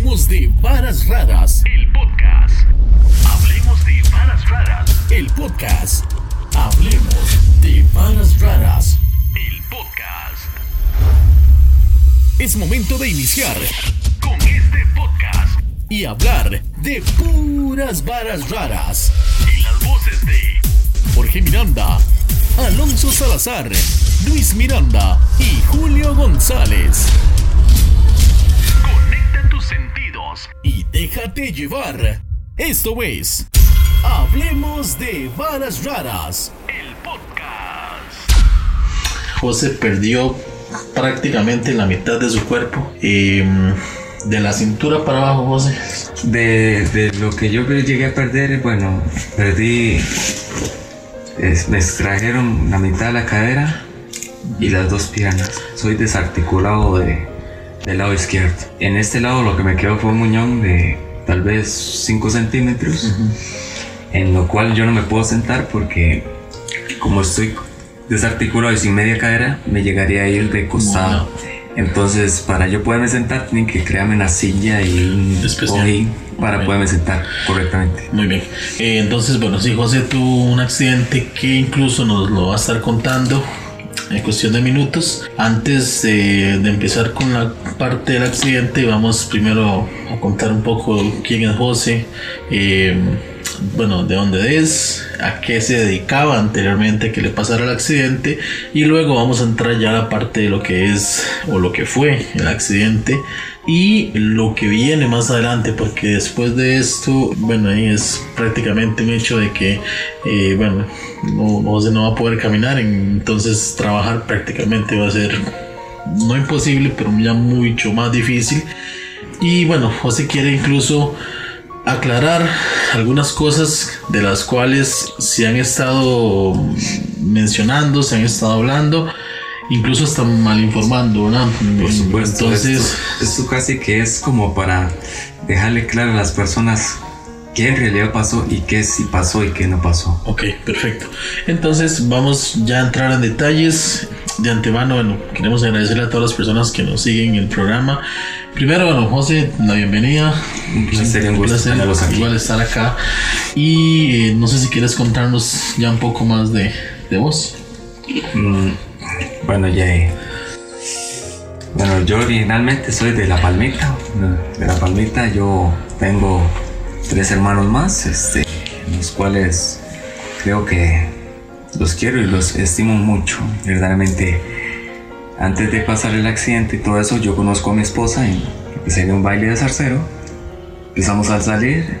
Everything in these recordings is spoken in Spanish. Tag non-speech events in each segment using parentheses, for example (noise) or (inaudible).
Hablemos de varas raras. El podcast. Hablemos de varas raras. El podcast. Hablemos de varas raras. El podcast. Es momento de iniciar Con este podcast. y hablar de puras varas raras. Y las voces de Jorge Miranda, Alonso Salazar, Luis Miranda y Julio González. Sentidos. Y déjate llevar. Esto es. Hablemos de varas raras. El podcast. José perdió prácticamente la mitad de su cuerpo. Eh, de la cintura para abajo, José. De, de lo que yo llegué a perder, bueno, perdí. es- me extrajeron la mitad de la cadera y las dos piernas. Soy desarticulado de, del lado izquierdo. En este lado lo que me quedó fue un muñón de tal vez 5 centímetros, en lo cual yo no me puedo sentar porque, como estoy desarticulado y sin media cadera, me llegaría a ir de costado. Entonces, para yo poderme sentar, tienen que crearme una silla y un cojín para poderme sentar correctamente. Muy bien. Eh, entonces, bueno, sí, José tuvo un accidente que incluso nos lo va a estar contando en cuestión de minutos. Antes eh, de empezar con la parte del accidente, vamos primero a contar un poco quién es José, eh, bueno, de dónde es, a qué se dedicaba anteriormente que le pasara el accidente y luego vamos a entrar ya a la parte de lo que es o lo que fue el accidente y lo que viene más adelante porque después de esto bueno ahí es prácticamente un hecho de que eh, bueno no, José no va a poder caminar entonces trabajar prácticamente va a ser no imposible pero ya mucho más difícil. Y bueno José quiere incluso aclarar algunas cosas de las cuales se han estado mencionando, se han estado hablando, incluso hasta mal informando, ¿verdad? Por supuesto. Entonces, esto, esto casi que es como para dejarle claro a las personas qué en realidad pasó y qué sí pasó y qué no pasó. ok, perfecto. Entonces vamos ya a entrar en detalles. De antemano, bueno, queremos agradecerle a todas las personas que nos siguen en el programa. Primero, bueno, José, la bienvenida. Un placer un gusto tenerlos aquí. igual estar acá. Y eh, no sé si quieres contarnos ya un poco más de, de vos. Mm, bueno, Bueno, yo originalmente soy de La Palmita. De La Palmita yo tengo tres hermanos más, este, los cuales creo que los quiero y los estimo mucho. Verdaderamente, antes de pasar el accidente y todo eso, yo conozco a mi esposa en empecé en un baile de zarcero. Empezamos a salir,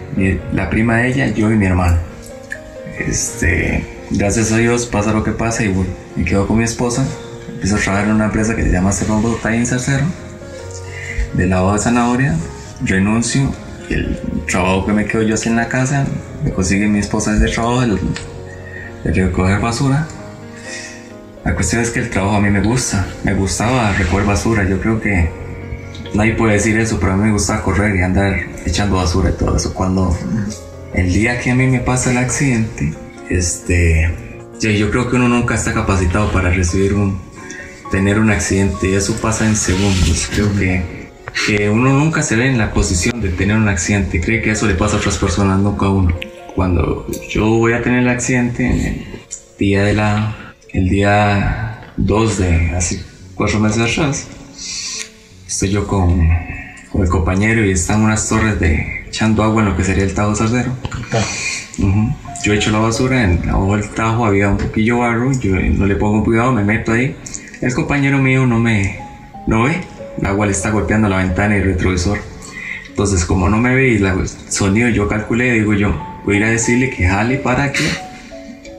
la prima de ella, yo y mi hermano. Este, gracias a Dios pasa lo que pasa y me quedo con mi esposa. Empiezo a trabajar en una empresa que se llama Cerro Botay en Zarcero, del lado de zanahoria. Renuncio el trabajo que me quedo yo así en la casa, me consigue mi esposa ese trabajo de, de recoger basura. La cuestión es que el trabajo a mí me gusta, me gustaba recoger basura. Yo creo que nadie puede decir eso, pero a mí me gusta correr y andar echando basura y todo eso. Cuando el día que a mí me pasa el accidente, este, yo, creo que uno nunca está capacitado para recibir un, tener un accidente. Eso pasa en segundos. Creo que, que uno nunca se ve en la posición de tener un accidente. Cree que eso le pasa a otras personas, nunca a uno. Cuando yo voy a tener el accidente, en el día de la, el día 2 de hace cuatro meses atrás, estoy yo con, con el compañero y están unas torres de echando agua en lo que sería el Tajo Sardero. Ujú. Yo echo la basura, en abajo del tajo había un poquillo barro, yo no le pongo cuidado, me meto ahí. El compañero mío no me no ve, el agua le está golpeando la ventana y el retrovisor. Entonces, como no me ve y la- el sonido yo calculé, digo yo, voy a decirle que jale para que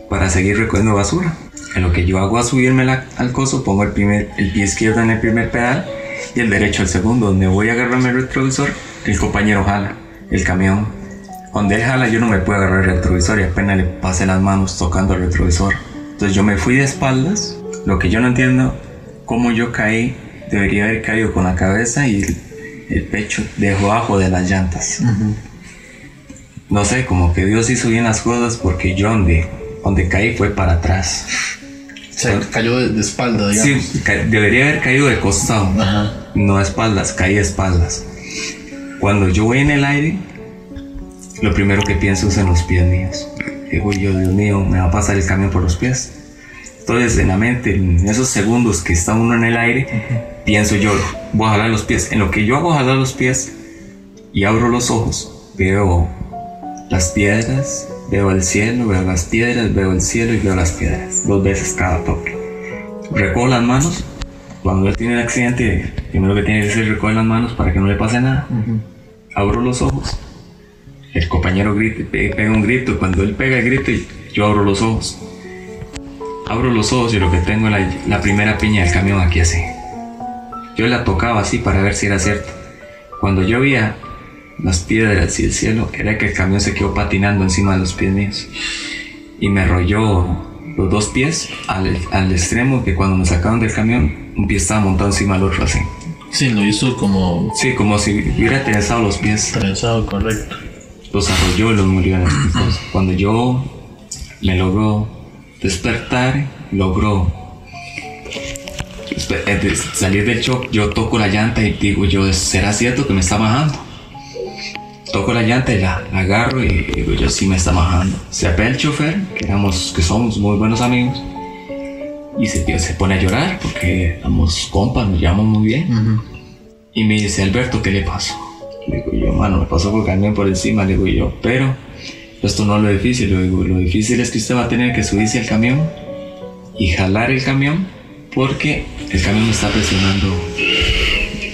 para seguir recogiendo basura. En lo que yo hago a subirme la- al coso, pongo el, primer, el pie izquierdo en el primer pedal y el derecho al segundo. Donde voy a agarrarme el retrovisor, el compañero jala el camión. Donde él jala, yo no me puedo agarrar el retrovisor y apenas le pasé las manos tocando el retrovisor. Entonces yo me fui de espaldas. Lo que yo no entiendo, cómo yo caí, debería haber caído con la cabeza y el, el pecho debajo de las llantas. No sé, como que Dios hizo bien las cosas porque yo donde, donde caí fue para atrás. O sea, cayó de, de espalda, digamos. Sí, debería haber caído de costado, Ajá. no de espaldas, caí de espaldas. Cuando yo voy en el aire, lo primero que pienso es en los pies míos. Digo yo, Dios mío, me va a pasar el camión por los pies. Entonces, en la mente, en esos segundos que está uno en el aire, pienso yo, voy a jalar los pies. En lo que yo hago jalar los pies y abro los ojos, veo las piedras, veo el cielo, veo las piedras, veo el cielo y veo las piedras. Dos veces cada toque. Recojo las manos. Cuando él tiene el accidente, primero que tiene que hacer es recoger las manos para que no le pase nada. Abro los ojos. El compañero grita, pe- pega un grito. Cuando él pega el grito, yo abro los ojos. Abro los ojos y lo que tengo es la, la primera piña del camión aquí así. Yo la tocaba así para ver si era cierto. Cuando yo veía las piedras y el cielo, era que el camión se quedó patinando encima de los pies míos. Y me arrolló los dos pies al, al extremo que cuando me sacaron del camión, un pie estaba montado encima del otro así. Sí, lo hizo como Sí, como si hubiera tensado los pies. trenzado, correcto. Los arrolló los murió en. Cuando yo me logró despertar, logró despe- eh, salir del shock, yo toco la llanta y digo yo, ¿será cierto que me está bajando? Toco la llanta y la, la agarro y digo yo, sí me está bajando. Se ve el chofer, que, éramos, que somos muy buenos amigos, y se, se pone a llorar porque éramos compas, nos llamamos muy bien. Y me dice, Alberto, ¿qué le pasó? Le digo yo, mano, me pasó por camión por encima, le digo yo, pero esto no es lo difícil, le lo difícil es que usted va a tener que subirse al camión y jalar el camión porque el camión está presionando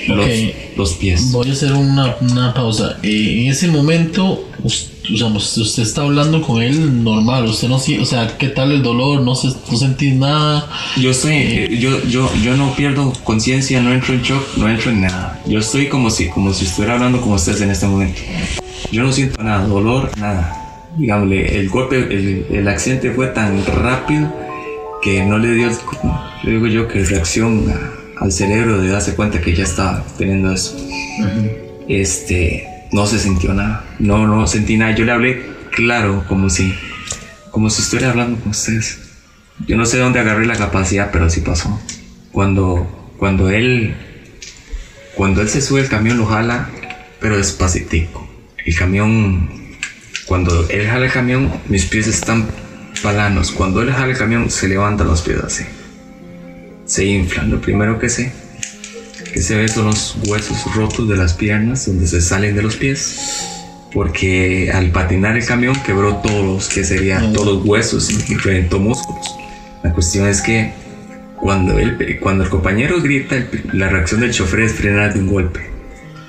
los, Ok. los pies. Voy a hacer una, una pausa. Eh, en ese momento, us- digamos, usted está hablando con él normal. Usted no siente, o sea, ¿qué tal el dolor? No, se, no sentís nada. Yo estoy, eh, yo, yo, yo no pierdo conciencia, no entro en shock, no entro en nada. Yo estoy como si, como si estuviera hablando con ustedes en este momento. Yo no siento nada, dolor, nada. Digámosle, el golpe, el, el accidente fue tan rápido que no le dio, le digo yo, que reacción a- al cerebro de darse cuenta que ya estaba teniendo eso. Este, no se sintió nada, no, no sentí nada. Yo le hablé claro, como si, como si estuviera hablando con ustedes. Yo no sé dónde agarré la capacidad, pero sí pasó. Cuando, cuando él, cuando él se sube el camión lo jala, pero despacitico. El camión, cuando él jala el camión, mis pies están palanos. Cuando él jala el camión, se levantan los pies así. Se inflan. Lo primero que sé, que se ve son los huesos rotos de las piernas, donde se salen de los pies. Porque al patinar el camión quebró todos los que serían todos los huesos y reventó músculos. La cuestión es que cuando, él, cuando el compañero grita, el- la reacción del chofer es frenar de un golpe.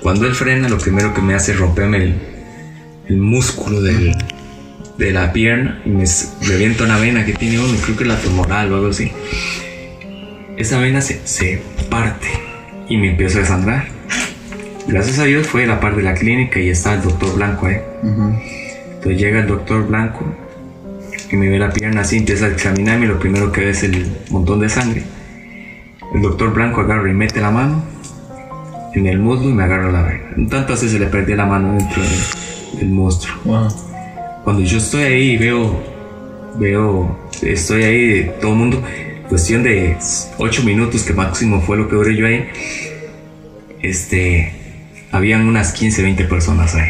Cuando él frena, lo primero que me hace es romperme el, el músculo del, de la pierna y me revienta una vena que tiene uno, creo que la femoral o algo así. Esa vena se, se parte y me empiezo a desangrar. Gracias a Dios fue la parte de la clínica y está el doctor Blanco ahí. Entonces llega el doctor Blanco y me ve la pierna así, empieza a examinarme y lo primero que ve es el montón de sangre. El doctor Blanco agarra y mete la mano en el muslo y me agarra la vena. Tantas veces se le perdí la mano dentro del, del monstruo. Wow. Cuando yo estoy ahí y veo, veo, estoy ahí, todo el mundo, cuestión de 8 minutos que máximo fue lo que duré yo ahí, este, habían unas 15, 20 personas ahí.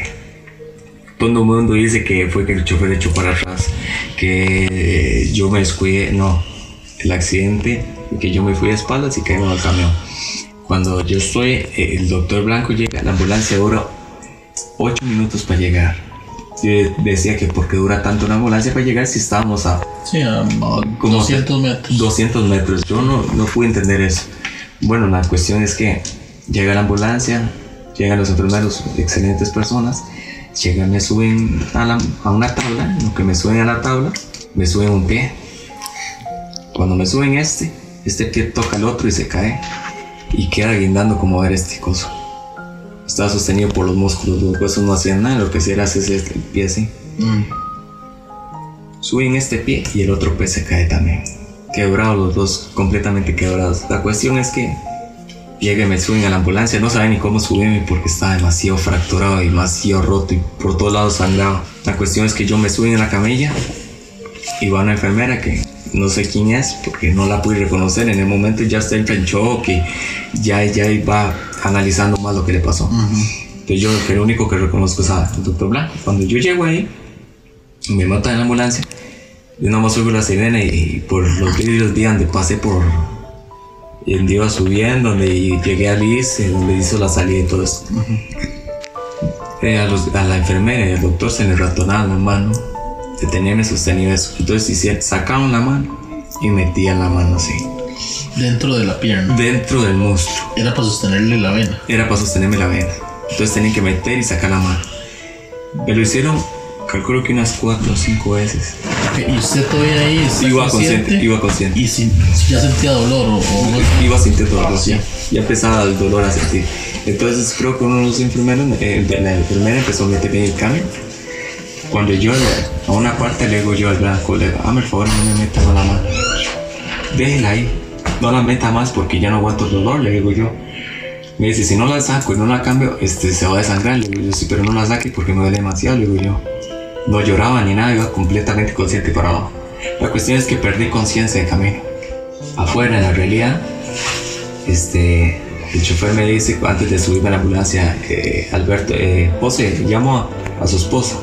Todo el mundo dice que fue que el chofer echó para atrás, que yo me descuidé, no, el accidente, que yo me fui de espaldas y caímos al camión. Cuando yo estoy, el doctor Blanco llega, la ambulancia dura 8 minutos para llegar. Yo decía que porque dura tanto una ambulancia para llegar si estábamos a Sí, a como 200 metros. 200 metros. Yo no, no pude entender eso. Bueno, la cuestión es que llega la ambulancia, llegan los enfermeros, excelentes personas, llegan, me suben a, la- a una tabla, en lo que me suben a la tabla, me suben un pie. Cuando me suben este, este pie toca el otro y se cae y queda guindando como ver este coso. Estaba sostenido por los músculos, los huesos no hacían nada, lo que hacía era hacer este pie así. Mm. Suben este pie y el otro pie se cae también. Quebrados los dos, completamente quebrados. La cuestión es que llega y me suben a la ambulancia. No saben ni cómo subirme porque estaba demasiado fracturado y demasiado roto y por todos lados sangrado. La cuestión es que yo me suben en la camilla y va una enfermera que no sé quién es porque no la pude reconocer. En el momento ya está en shock y ya, ya va analizando más lo que le pasó. Entonces yo que el único que reconozco es al doctor Blanco. Cuando yo llego ahí, me montan en la ambulancia, yo nomás oigo la sirena y, por los vidrios vi donde pasé por... Y donde iba subiendo, donde llegué a Liz, donde hizo la salida y todo eso. Eh, a, los- a la enfermera y al doctor se les ratonaba la mano, se tenían sostenido eso. Entonces hicieron- sacaban la mano y metían la mano así, Dentro de la pierna. dentro del monstruo. Era para sostenerle la vena. Era para sostenerme la vena. Entonces tenían que meter y sacar la mano. Me lo hicieron, calculo que unas cuatro o cinco veces. Y usted todavía ahí Iba consciente, iba consciente. Y si ya sentía dolor o, o no- Iba sintiendo dolor, Sí. ya, empezaba el dolor a sentir. Entonces creo que uno de los enfermeros, eh, la enfermera empezó a meterme en el cambio. Cuando le- a una parte le digo yo al blanco, le digo, hazme el favor, no me meta la mano. Déjela ahí, no la meta más porque ya no aguanto el dolor, le digo yo. Me dice, si no la saco y no la cambio, este, se va a desangrar. Le digo yo, sí, pero no la saque porque me duele demasiado, le digo yo. No lloraba ni nada, iba completamente consciente para abajo. La cuestión es que perdí conciencia de camino. Afuera, en la realidad, este, el chofer me dice antes de subirme a la ambulancia, eh, Alberto, eh, José, llamo a, a su esposa.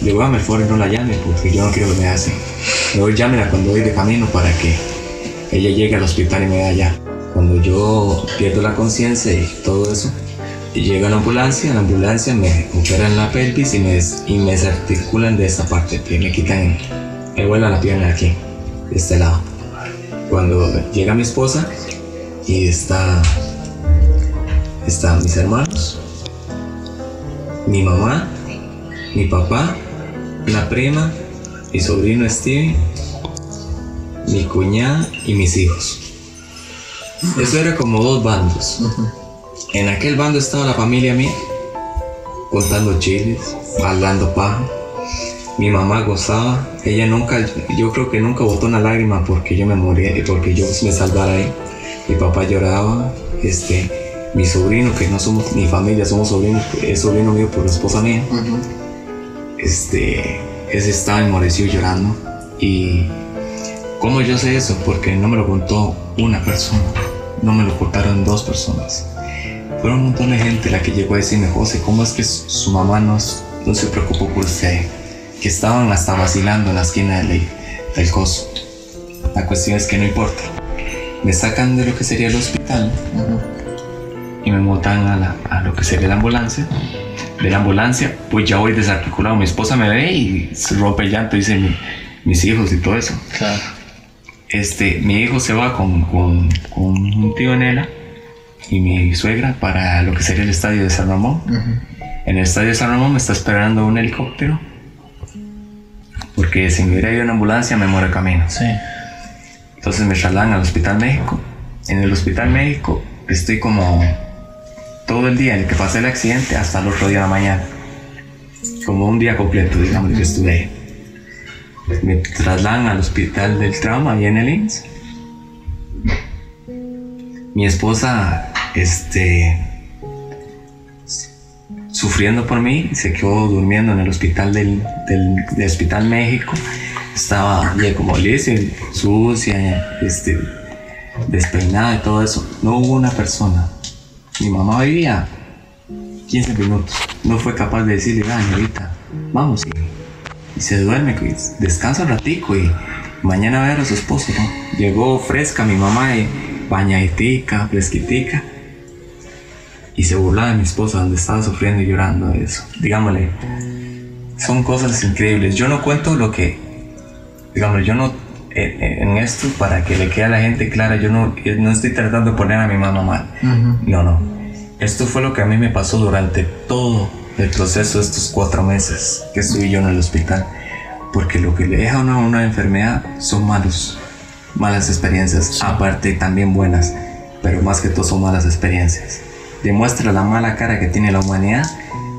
Le digo, favor y no la llame porque yo no quiero que me hace. Le digo, llámela cuando voy de camino para que ella llegue al hospital y me vea allá. Cuando yo pierdo la conciencia y todo eso, llega la ambulancia, la ambulancia me operan la pelvis y me, y me desarticulan de esta parte, que me quitan, me vuelan la pierna aquí, de este lado. Cuando llega mi esposa y está, están mis hermanos, mi mamá, mi papá, la prima, mi sobrino Steve, mi cuñada y mis hijos. Eso era como dos bandos. En aquel bando estaba la familia mía, contando chiles, hablando paja. Mi mamá gozaba, ella nunca, yo creo que nunca botó una lágrima porque yo me moría, porque yo me salvara ahí. Mi papá lloraba, este, mi sobrino, que no somos ni familia, somos sobrinos, es sobrino mío por la esposa mía. Este, ese estaba enmorecido llorando. Y ¿cómo yo sé eso? Porque no me lo contó una persona, no me lo contaron dos personas. Fueron un montón de gente la que llegó a decirme, José, ¿cómo es que su mamá no, no se preocupó por usted? Que estaban hasta vacilando en la esquina del, del coso. La cuestión es que no importa. Me sacan de lo que sería el hospital y me montan a lo que sería la ambulancia. De la ambulancia, pues ya voy desarticulado. Mi esposa me ve y se rompe el llanto, dice mi- mis hijos y todo eso Claro. este, mi hijo se va con, con, con un tío Nela y mi suegra para lo que sería el estadio de San Ramón. En el estadio de San Ramón me está esperando un helicóptero porque si me hubiera ido en ambulancia me muero camino. Sí. Entonces me trasladan al Hospital México. En el Hospital México estoy como todo el día en el que pasé el accidente hasta el otro día de la mañana. Como un día completo, digamos, que estuve ahí. Me trasladan al Hospital del Trauma y en el IMSS. Mi esposa, este, sufriendo por mí, se quedó durmiendo en el hospital del, del, Hospital México. Estaba ya como Liz, sucia, este, despeinada y todo eso. No hubo una persona. Mi mamá vivía 15 minutos. No fue capaz de decirle, ah, ahorita, vamos. Y, se duerme, descansa un ratico y mañana va a ver a su esposo, ¿no? Llegó fresca mi mamá, y bañaditica, fresquitica. Y se burlaba de mi esposa donde estaba sufriendo y llorando de eso. Digámosle, son cosas increíbles. Yo no cuento lo que, digamos, yo no, en esto, para que le quede a la gente clara, yo no, no estoy tratando de poner a mi mamá mal. No, no. Esto fue lo que a mí me pasó durante todo el proceso de estos cuatro meses que estuve yo en el hospital. Porque lo que le deja a uno una enfermedad son malos, malas experiencias, aparte también buenas, pero más que todo son malas experiencias. Demuestra la mala cara que tiene la humanidad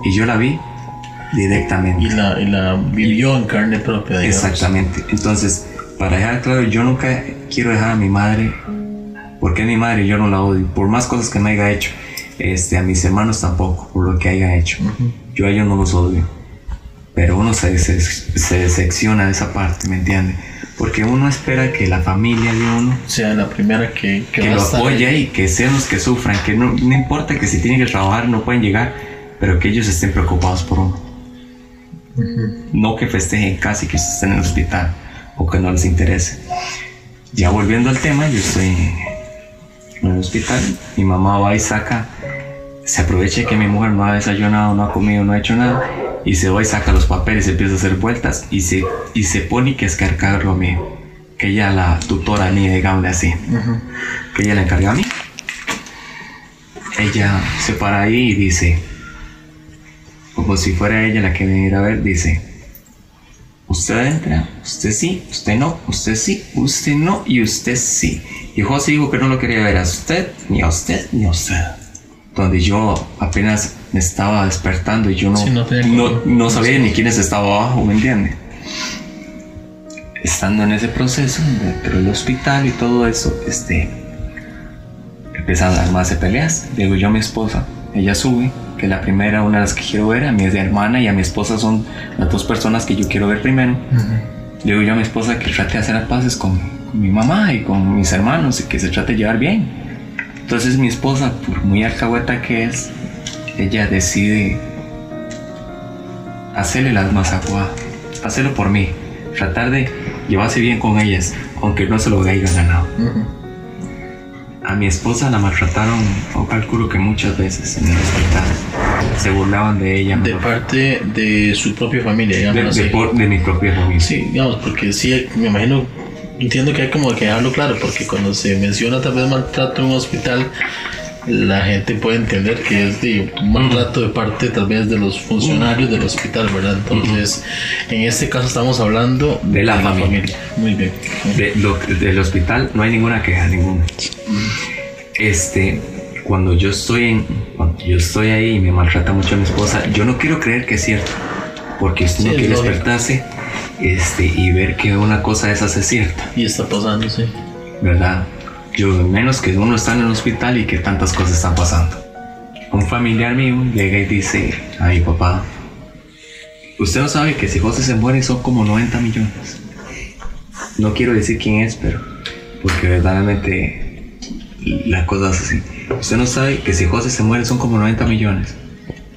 y yo la vi directamente. Y la, y la vivió en carne propia, digamos. Exactamente. Entonces, para dejar claro, yo nunca quiero dejar a mi madre, porque es mi madre yo no la odio, por más cosas que me haya hecho. Este, a mis hermanos tampoco, por lo que haya hecho. Yo a ellos no los odio. Pero uno se, se, se decepciona de esa parte, ¿me entiende? Porque uno espera que la familia de uno sea, la primera que, que, que lo apoye ahí. y que sean los que sufran, que no, no importa que si tienen que trabajar no pueden llegar, pero que ellos estén preocupados por uno. No que festejen casi que estén en el hospital o que no les interese. Ya volviendo al tema, yo estoy en el hospital, mi mamá va y saca, se aprovecha que mi mujer no ha desayunado, no ha comido, no ha hecho nada, y se va y saca los papeles, empieza a hacer vueltas y se, y se pone que es cargarlo a mí, que ella la tutora mía, digámosle así, que ella la encarga a mí. Ella se para ahí y dice, como si fuera ella la que me a ver, dice, usted entra, usted sí, usted no, usted sí, usted no y usted sí. Y José dijo que no lo quería ver a usted, ni a usted, ni a usted. Donde yo apenas me estaba despertando y yo no, Sí, no no, sabía ni quiénes estaba abajo, ¿me entiende? Estando en ese proceso dentro del hospital y todo eso, este, empiezan a de peleas. Digo yo a mi esposa, ella sube, que la primera, una de las que quiero ver, a mi hermana y a mi esposa son las dos personas que yo quiero ver primero. Le digo yo a mi esposa que trate de hacer las paces con, con mi mamá y con mis hermanos y que se trate de llevar bien. Entonces mi esposa, por muy alcahueta que es, ella decide hacerle las masacuas, hacerlo por mí, tratar de llevarse bien con ellas, aunque no se lo haya ganado. A mi esposa la maltrataron, o calculo que muchas veces en el hospital. Se burlaban de ella. De ¿no? parte de su propia familia, de, digamos de así. por- de mi propia familia. Sí, digamos, porque sí, me imagino, entiendo que hay como que dejarlo claro, porque cuando se menciona tal vez maltrato en un hospital, la gente puede entender que es de un maltrato de parte tal vez de los funcionarios del hospital, ¿verdad? Entonces, en este caso estamos hablando De la familia. Muy bien. De- lo- del hospital no hay ninguna queja, ninguna. Este, cuando yo estoy en, cuando yo estoy ahí y me maltrata mucho mi esposa, yo no quiero creer que es cierto, porque usted no Sí, quiere despertarse, este, y ver que una cosa de esas es cierta, Y está pasando, sí. ¿verdad? Yo menos que uno está en el hospital y que tantas cosas están pasando. Un familiar mío llega y dice a mi papá, usted no sabe que si José se muere son como 90 millones. No quiero decir quién es, pero porque verdaderamente la cosa es así. Usted no sabe que si José se muere son como 90 millones.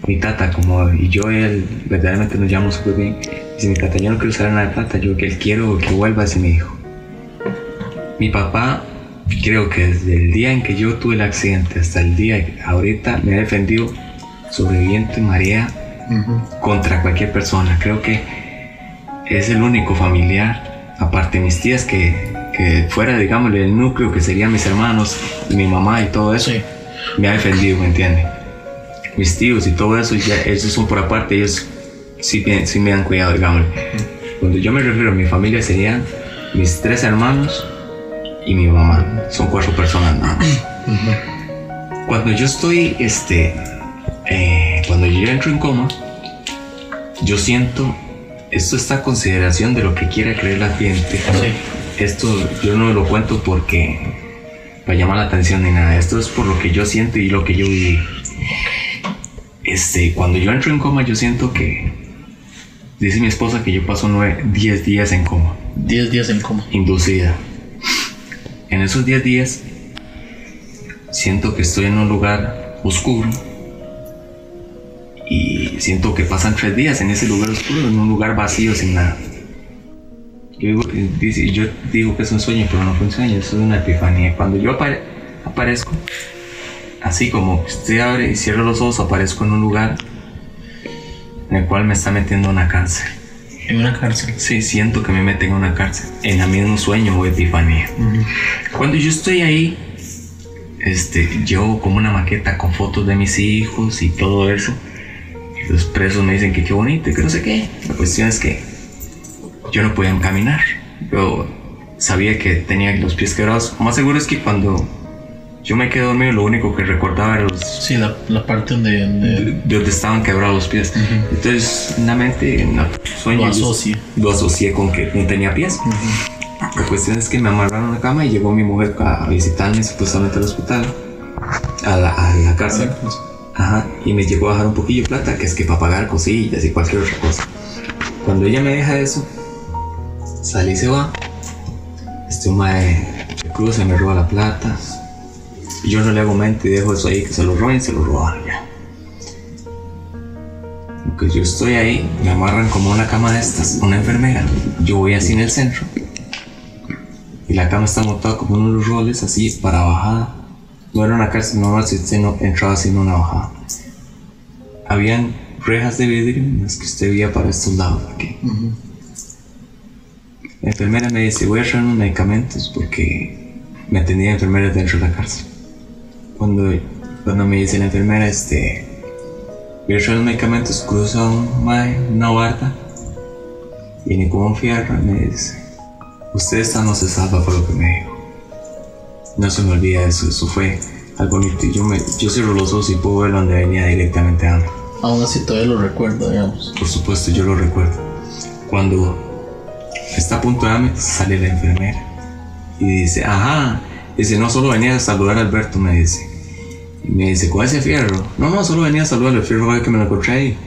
Mi tata, como y yo él verdaderamente nos llevamos súper bien. Dice mi tata, yo no quiero saber nada de plata, yo que él quiero que vuelva ese mi hijo. Mi papá, creo que desde el día en que yo tuve el accidente hasta el día que ahorita me ha defendido sobreviviente María contra cualquier persona. Creo que es el único familiar, aparte de mis tías, que, que fuera, digamos, el núcleo que serían mis hermanos, mi mamá y todo eso, Sí. me ha defendido, ¿me entiende? Mis tíos y todo eso, ya, esos son por aparte, ellos sí, sí me han cuidado, digamos. Cuando yo me refiero a mi familia, serían mis tres hermanos y mi mamá. Son cuatro personas nada más. (laughs) Cuando yo estoy, este, eh, cuando yo entro en coma, yo siento, esto está a consideración de lo que quiera creer la gente. Esto yo no lo cuento porque para llamar la atención ni nada. Esto es por lo que yo siento y lo que yo viví. Este, cuando yo entro en coma, yo siento que dice mi esposa que yo paso 10 días en coma, 10 días en coma. inducida. En esos 10 días siento que estoy en un lugar oscuro y siento que pasan 3 días en ese lugar oscuro, en un lugar vacío sin nada. Yo digo, que es un sueño, pero no fue un sueño, eso es una epifanía. Cuando yo apare- aparezco, así como usted abre y cierra los ojos, aparezco en un lugar en el cual me está metiendo una cárcel. En una cárcel. Sí, siento que me meten en una cárcel, en el mismo sueño o epifanía. Cuando yo estoy ahí, este, llevo como una maqueta con fotos de mis hijos y todo eso. Y los presos me dicen que qué bonito y que no sé qué. La cuestión es que yo no podía caminar. Yo sabía que tenía los pies quebrados. Más seguro es que cuando yo me quedé dormido, lo único que recordaba era los Sí, la, la parte donde, donde de donde estaban quebrados los pies. Entonces, en la mente, en el sueño, Lo yo asocia. Lo asocié con que no tenía pies. La cuestión es que me amarraron a la cama y llegó mi mujer a visitarme supuestamente al hospital, a la, a la cárcel. Ajá, y me llegó a dejar un poquillo de plata, que es que para pagar cosillas y cualquier otra cosa. Cuando ella me deja eso, salí y se va. Este mae se cruza me roba la plata. Yo no le hago mente y dejo eso ahí, que se lo roben, se lo robaron ya. lo que yo estoy ahí, me amarran como una cama de estas, una enfermera. Yo voy así en el centro. Y la cama está montada como unos roles así para bajada. No era una cárcel normal si usted no entraba sin una bajada. Habían rejas de vidrio en las que usted veía para estos lados aquí. La enfermera me dice, voy a traer unos medicamentos porque me atendía enfermeras dentro de la cárcel. Cuando, cuando me dice la enfermera, este, traer los medicamentos, cruza un mae, una barda, viene con un fierro y me dice, usted esta no se salva por lo que me dijo. No se me olvida eso, eso fue algo bonito. Yo, me, yo cierro los ojos y puedo ver donde venía directamente a Aún así todavía lo recuerdo, digamos. Por supuesto, yo lo recuerdo. Cuando está a punto de darme, sale la enfermera y dice, ajá, dice, no solo venía a saludar a Alberto, me dice. Me dice, ¿cuál ese fierro? No, no, solo venía a saludar al fierro que me lo encontré ahí.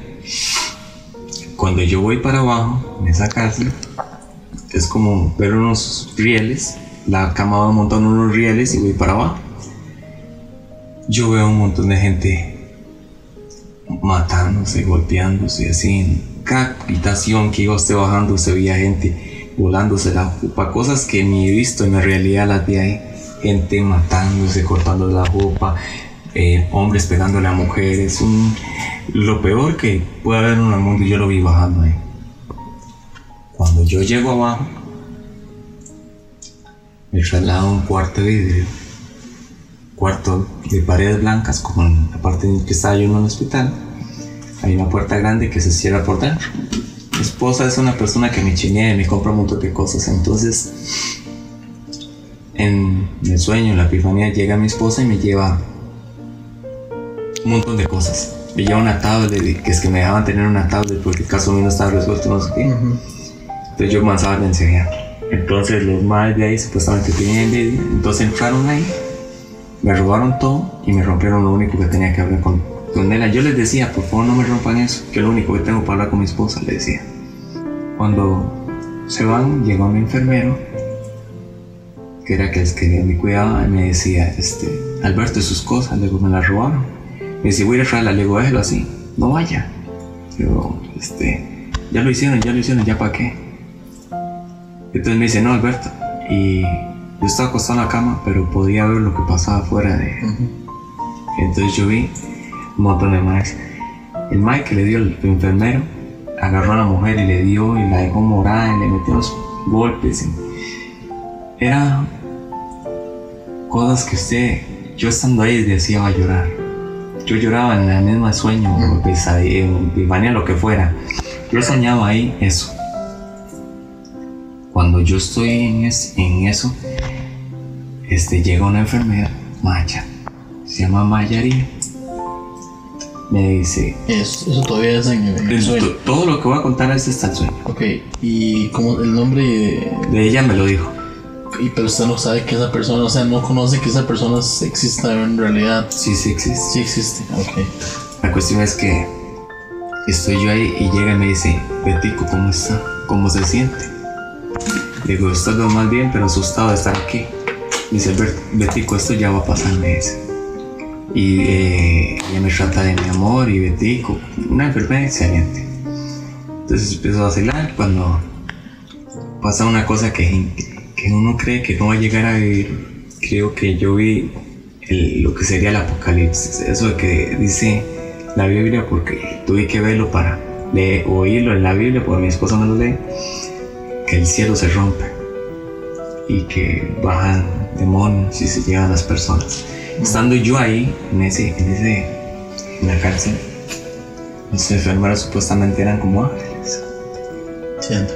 Cuando yo voy para abajo, en esa cárcel, es como ver unos rieles, la cama va montando unos rieles y voy para abajo. Yo veo un montón de gente matándose, golpeándose, así en cada habitación que iba usted bajando se veía gente volándose la jupa, cosas que ni he visto en la realidad las vi ahí, gente matándose, cortando la jupa, eh, hombres pegándole a mujeres, un, lo peor que puede haber en el mundo, yo lo vi bajando ahí. Cuando yo llego abajo, me traslado a un cuarto de vidrio, cuarto de paredes blancas, como en la parte en que estaba yo en un hospital. Hay una puerta grande que se cierra por dentro. Mi esposa es una persona que me chinea y me compra un montón de cosas. Entonces, en el sueño, en la epifanía, llega mi esposa y me lleva un montón de cosas. Me lleva una tablet, que es que me dejaban tener una tablet porque el caso mío no estaba resuelto, no sé qué. Entonces yo comenzaba a enseñar. Entonces los madres de ahí supuestamente tenían envidia. Entonces entraron ahí, me robaron todo y me rompieron lo único que tenía que hablar con, con Nela. Yo les decía, por favor no me rompan eso, que es lo único que tengo para hablar con mi esposa, le decía. Cuando se van, llegó mi enfermero, que era que el que me cuidaba, y me decía, este, Alberto, sus cosas, luego me las robaron. Me dice, voy a ir a traerla, le digo, así, no vaya. Yo, este, ya lo hicieron, ya lo hicieron, ya para qué. Entonces me dice, no, Alberto. Y yo estaba acostado en la cama, pero podía ver lo que pasaba afuera de... Entonces yo vi un montón de maíz. El maíz que le dio el enfermero agarró a la mujer y le dio y la dejó morada y le metió los golpes. y- Era cosas que usted, yo estando ahí decía a llorar. Yo lloraba en la misma sueño, o pesadilla, epifanía, lo que fuera. Yo soñaba ahí eso. Cuando yo estoy en, es- en eso, este, llega una enfermera, Maya, se llama Mayari. Me dice, Eso, eso todavía es en, en el "El- sueño. to- todo lo que voy a contar es hasta el sueño. Ok, y como el nombre de, De ella me lo dijo. Y pero usted no sabe que esa persona, o sea, no conoce que esa persona exista en realidad. Sí, sí existe. Sí existe, ok. La cuestión es que estoy yo ahí y llega y me dice, Betico, ¿cómo está? ¿Cómo se siente? Le digo, estoy lo más bien, pero asustado de estar aquí. Me dice, "Albert- Betico, esto ya va a pasar, me dice. Y eh, ella me trata de mi amor y Betico, una enfermedad excelente. Entonces empiezo a vacilar cuando pasa una cosa que, que uno cree que no va a llegar a vivir. Creo que yo vi el- lo que sería el apocalipsis. Eso de que dice la Biblia porque tuve que verlo para leer, oírlo en la Biblia porque mi esposa no lo lee. Que el cielo se rompe y que bajan demonios y se llevan las personas. Estando yo ahí, en ese, en ese, en la cárcel, los enfermeros supuestamente eran como ángeles. Siento.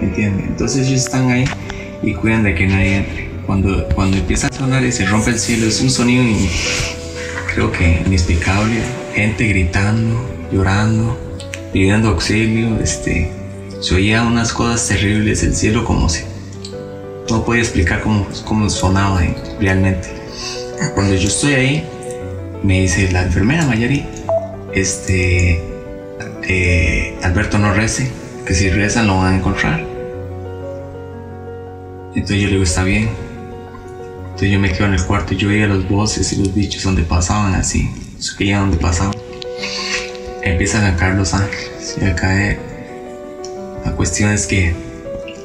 ¿Entiendes? Entonces ellos están ahí y cuidan de que nadie entre. Cuando, cuando empieza a sonar y se rompe el cielo, es un sonido creo que inexplicable. Gente gritando, llorando, pidiendo auxilio. Este, se oían unas cosas terribles, el cielo como si... No podía explicar cómo, cómo sonaba realmente. Cuando yo estoy ahí, me dice la enfermera Mayari, este, eh, Alberto no rece, que si rezan lo van a encontrar. Entonces yo le digo, está bien. Entonces yo me quedo en el cuarto y yo oía los voces y los bichos donde pasaban así, subían donde pasaban. empiezan a caer los ángeles y a caer. La cuestión es que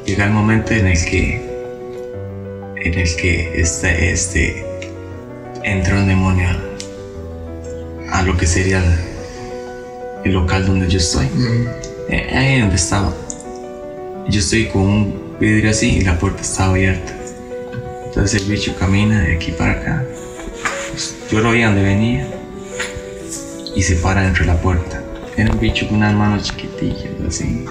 llega el momento en el que en el que este, este entra un demonio a, lo que sería el, el local donde yo estoy. Eh, Ahí donde estaba. Yo estoy con un vidrio así y la puerta estaba abierta. Entonces el bicho camina de aquí para acá. Pues, yo lo veía donde venía y se para dentro de la puerta. Era un bicho con unas manos chiquitillas, así,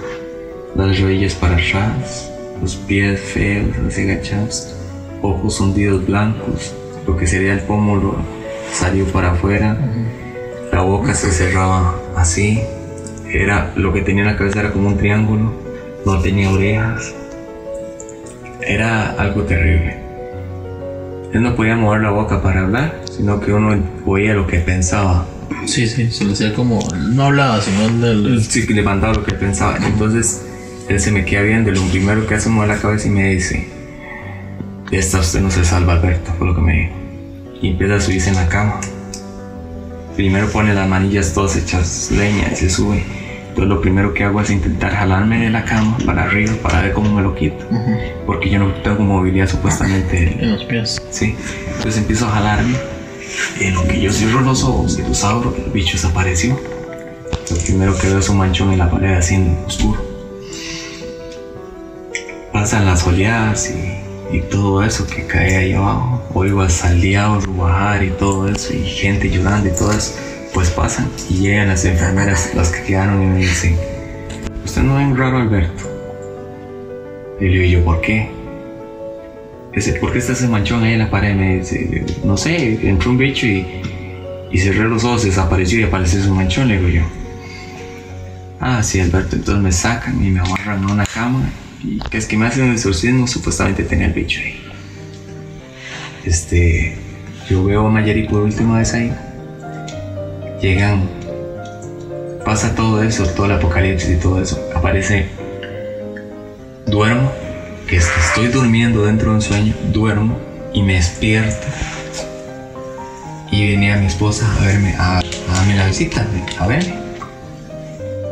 las rodillas para atrás, los pies feos, así agachados, ojos hundidos blancos, lo que sería el pómulo salió para afuera, la boca se cerraba así, era lo que tenía en la cabeza era como un triángulo, no tenía orejas, era algo terrible. Él no podía mover la boca para hablar, sino que uno oía lo que pensaba. Sí, sí, se le hacía como. No hablaba, sino del. Sí, que le mandaba lo que pensaba. Entonces él se me queda viendo y lo primero que hace es mover la cabeza y me dice: esta usted no se salva, Alberto, fue lo que me dijo. Y empieza a subirse en la cama. Primero pone las manillas todas hechas leña y se sube. Entonces lo primero que hago es intentar jalarme de la cama para arriba para ver cómo me lo quito. Porque yo no tengo movilidad supuestamente. En los pies. Sí. Entonces empiezo a jalarme. En lo que yo cierro los ojos y los abro, el bicho desapareció. Lo primero que veo es un manchón en la pared así en oscuro. Pasan las oleadas y, y todo eso que cae ahí abajo. Oigo a saldeados bajar y todo eso, y gente llorando y todo eso. Pues pasan y llegan las enfermeras, las que quedaron, y me dicen: ¿Usted no ve un raro Alberto? Y le digo yo, ¿por qué? Dice, ¿por qué está ese manchón ahí en la pared? Me dice, no sé, entró un bicho y, y cerré los ojos, desapareció y apareció ese manchón, le digo yo. Ah, sí, Alberto, entonces me sacan y me amarran a una cama y que es que me hacen un exorcismo, supuestamente tenía el bicho ahí. Este, yo veo a Mayari por última vez ahí. Llegan, pasa todo eso, todo el apocalipsis y todo eso. Aparece, duermo que es que estoy durmiendo dentro de un sueño, duermo y me despierto. Y venía mi esposa a verme, a, a darme la visita, a verme.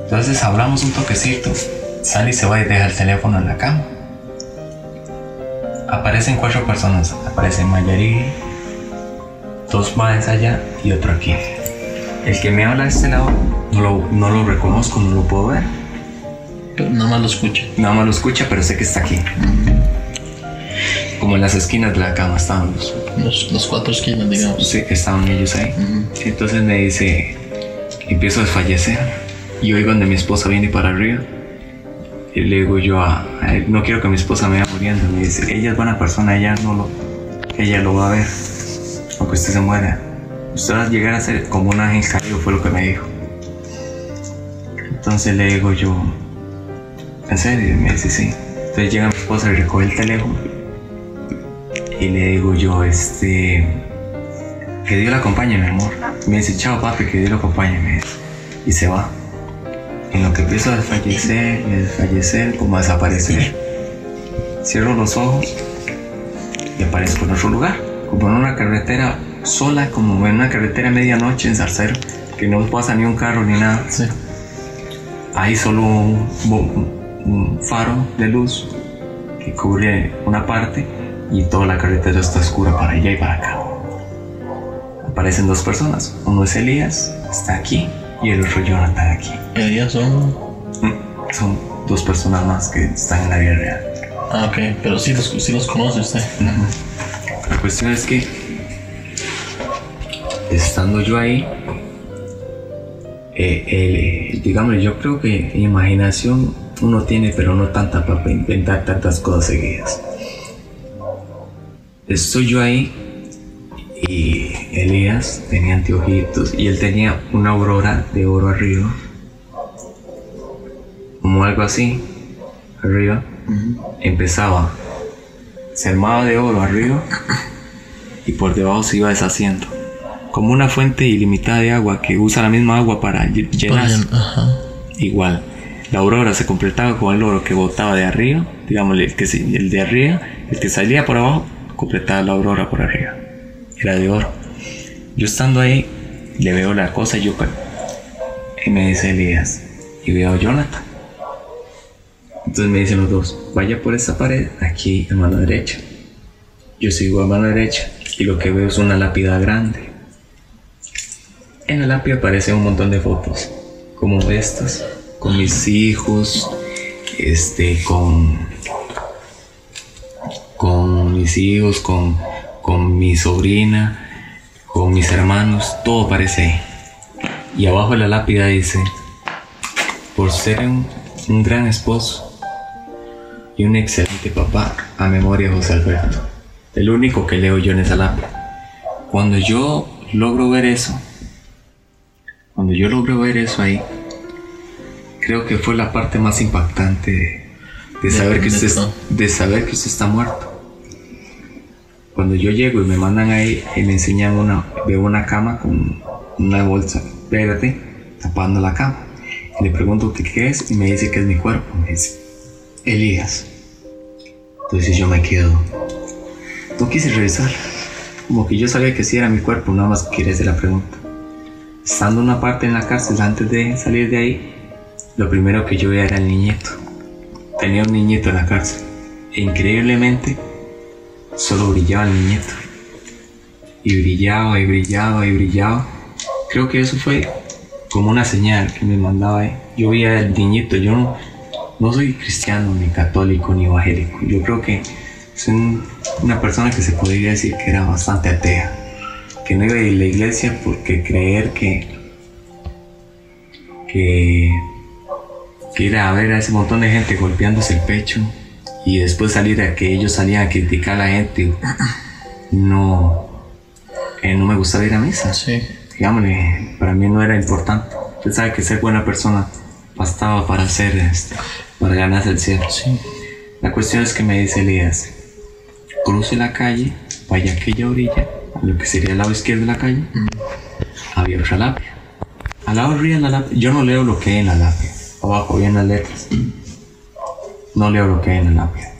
Entonces hablamos un toquecito, sale y se va y deja el teléfono en la cama. Aparecen cuatro personas, aparece Mayari, dos más allá y otro aquí. El que me habla de este lado no lo, no lo reconozco, no lo puedo ver. Pero nada más lo escucha. Nada más lo escucha, pero sé que está aquí. Como en las esquinas de la cama estaban los, Los, cuatro esquinas, digamos. sí, estaban ellos ahí. Ujú. Entonces me dice, empiezo a desfallecer. Y oigo donde mi esposa viene para arriba. Y le digo yo a, a él, no quiero que mi esposa me vaya muriendo. Me dice, ella es buena persona, ella no lo, ella lo va a ver. Aunque usted se muera. Usted va a llegar a ser como un ángel caído, fue lo que me dijo. Entonces le digo yo, ¿en serio? Y me dice, sí. Entonces llega mi esposa y recoge el teléfono. Y le digo yo, este, que Dios la acompañe, mi amor. Me dice, chao papi, que Dios lo acompañe, me dice. Y se va. En lo que empiezo a desfallecer a desfallecer, como a desaparecer. Cierro los ojos y aparezco en otro lugar. Como en una carretera sola, como en una carretera a medianoche en Zarcero. Que no pasa ni un carro ni nada. Sí. Hay solo un, faro de luz que cubre una parte y toda la carretera está oscura para allá y para acá. Aparecen dos personas. Uno es Elías, está aquí, y el otro Jonathan aquí. Ellas son. Mm, Son dos personas más que están en la vida real. Ah, ok. Pero sí los, sí los conoce usted. La cuestión es que, estando yo ahí, eh, digamos, yo creo que imaginación uno tiene, pero no tanta para inventar tantas cosas seguidas. Estoy yo ahí y Elías tenía anteojitos y él tenía una aurora de oro arriba, como algo así, arriba. Empezaba se armaba de oro arriba y por debajo se iba deshaciendo. Como una fuente ilimitada de agua que usa la misma agua para ll- llenar. Ajá. Igual, la aurora se completaba con el oro que botaba de arriba, digamos, el, que, el de arriba, el que salía por abajo, completaba la aurora por arriba. Era de oro. Yo estando ahí, le veo la cosa y yo, Y me dice Elías, y veo a Jonathan. Entonces me dicen los dos, vaya por esa pared, aquí a mano derecha. Yo sigo a mano derecha y lo que veo es una lápida grande. En la lápida aparecen un montón de fotos, como estas, con mis hijos, este, con, con mis hijos, con, con mi sobrina, con mis hermanos, todo aparece ahí. Y abajo de la lápida dice, por ser un, un gran esposo y un excelente papá, a memoria de José Alberto. El único que leo yo en esa lápida. Cuando yo logro ver eso, cuando yo logro ver eso ahí, creo que fue la parte más impactante de, de saber, que usted, de saber que usted está muerto. Cuando yo llego y me mandan ahí y me enseñan una, veo una cama con una bolsa verde tapando la cama. Y le pregunto qué, qué es y me dice que es mi cuerpo. Me dice, Elías. Entonces yo me quedo. No quise revisar. Como que yo sabía que sí era mi cuerpo, nada más quería hacer la pregunta. Estando una parte en la cárcel antes de salir de ahí, lo primero que yo veía era el niñito. Tenía un niñito en la cárcel. E increíblemente, solo brillaba el niñito. Y brillaba y brillaba y brillaba. Creo que eso fue como una señal que me mandaba ahí. Yo veía el niñito, yo no, no soy cristiano, ni católico, ni evangélico. Yo creo que soy un- una persona que se podría decir que era bastante atea. Que no iba a ir a la iglesia porque creer que. que. que ir a ver a ese montón de gente golpeándose el pecho y después salir a que ellos salían a criticar a la gente. No. eh, no me gustaba ir a misa Sí. digámosle, para mí no era importante. Usted sabe que ser buena persona bastaba para hacer, este, para ganarse el cielo. Sí. La cuestión es que me dice Elías, cruce la calle, vaya a aquella orilla, lo que sería el lado izquierdo de la calle, había otra lápida. Al lado arriba de la lápida, yo no leo lo que hay en la lápida, abajo vienen las letras. No leo lo que hay en la lápida.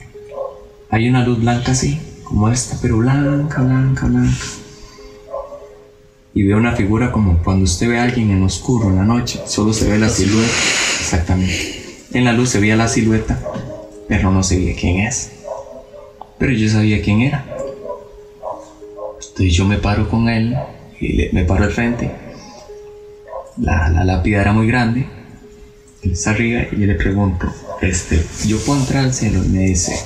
Hay una luz blanca así, como esta, pero blanca, blanca, blanca y veo una figura como cuando usted ve a alguien en oscuro en la noche, solo se ve la silueta. Exactamente. En la luz se veía la silueta, pero no se veía quién es. Pero yo sabía quién era. Entonces yo me paro con él y le- me paro al frente. La, la lápida era muy grande. Él está arriba y yo le pregunto, este, yo puedo entrar al cielo me dice,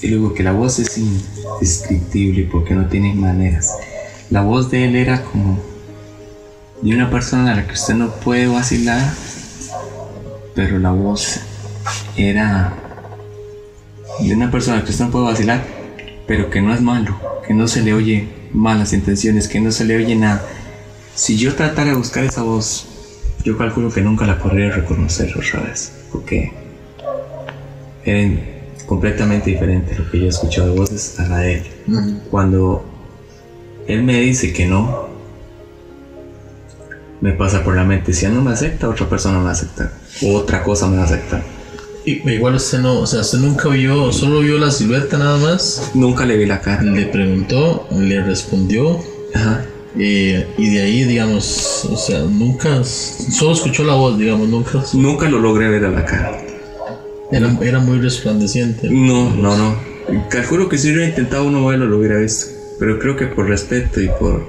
y luego que la voz es indescriptible porque no tiene maneras. La voz de él era como de una persona a la que usted no puede vacilar, pero la voz era de una persona a la que usted no puede vacilar, pero que no es malo, que no se le oye malas intenciones, que no se le oye nada. Si yo tratara de buscar esa voz, yo calculo que nunca la podría reconocer otra vez, porque era completamente diferente lo que yo he escuchado de voces a la de él. Ujú. Cuando él me dice que no, me pasa por la mente, si él no me acepta, otra persona me va a aceptar, o otra cosa me va a aceptar. Y- igual usted no, o sea, usted nunca vio, solo vio la silueta nada más. Nunca le vi la cara. Le preguntó, le respondió. Ajá. eh, y de ahí, digamos, o sea, nunca, solo escuchó la voz, digamos, nunca. Nunca lo logré ver a la cara. Era, era muy resplandeciente. No, no, no. Calculo que si hubiera intentado uno verlo lo hubiera visto. Pero creo que por respeto y por,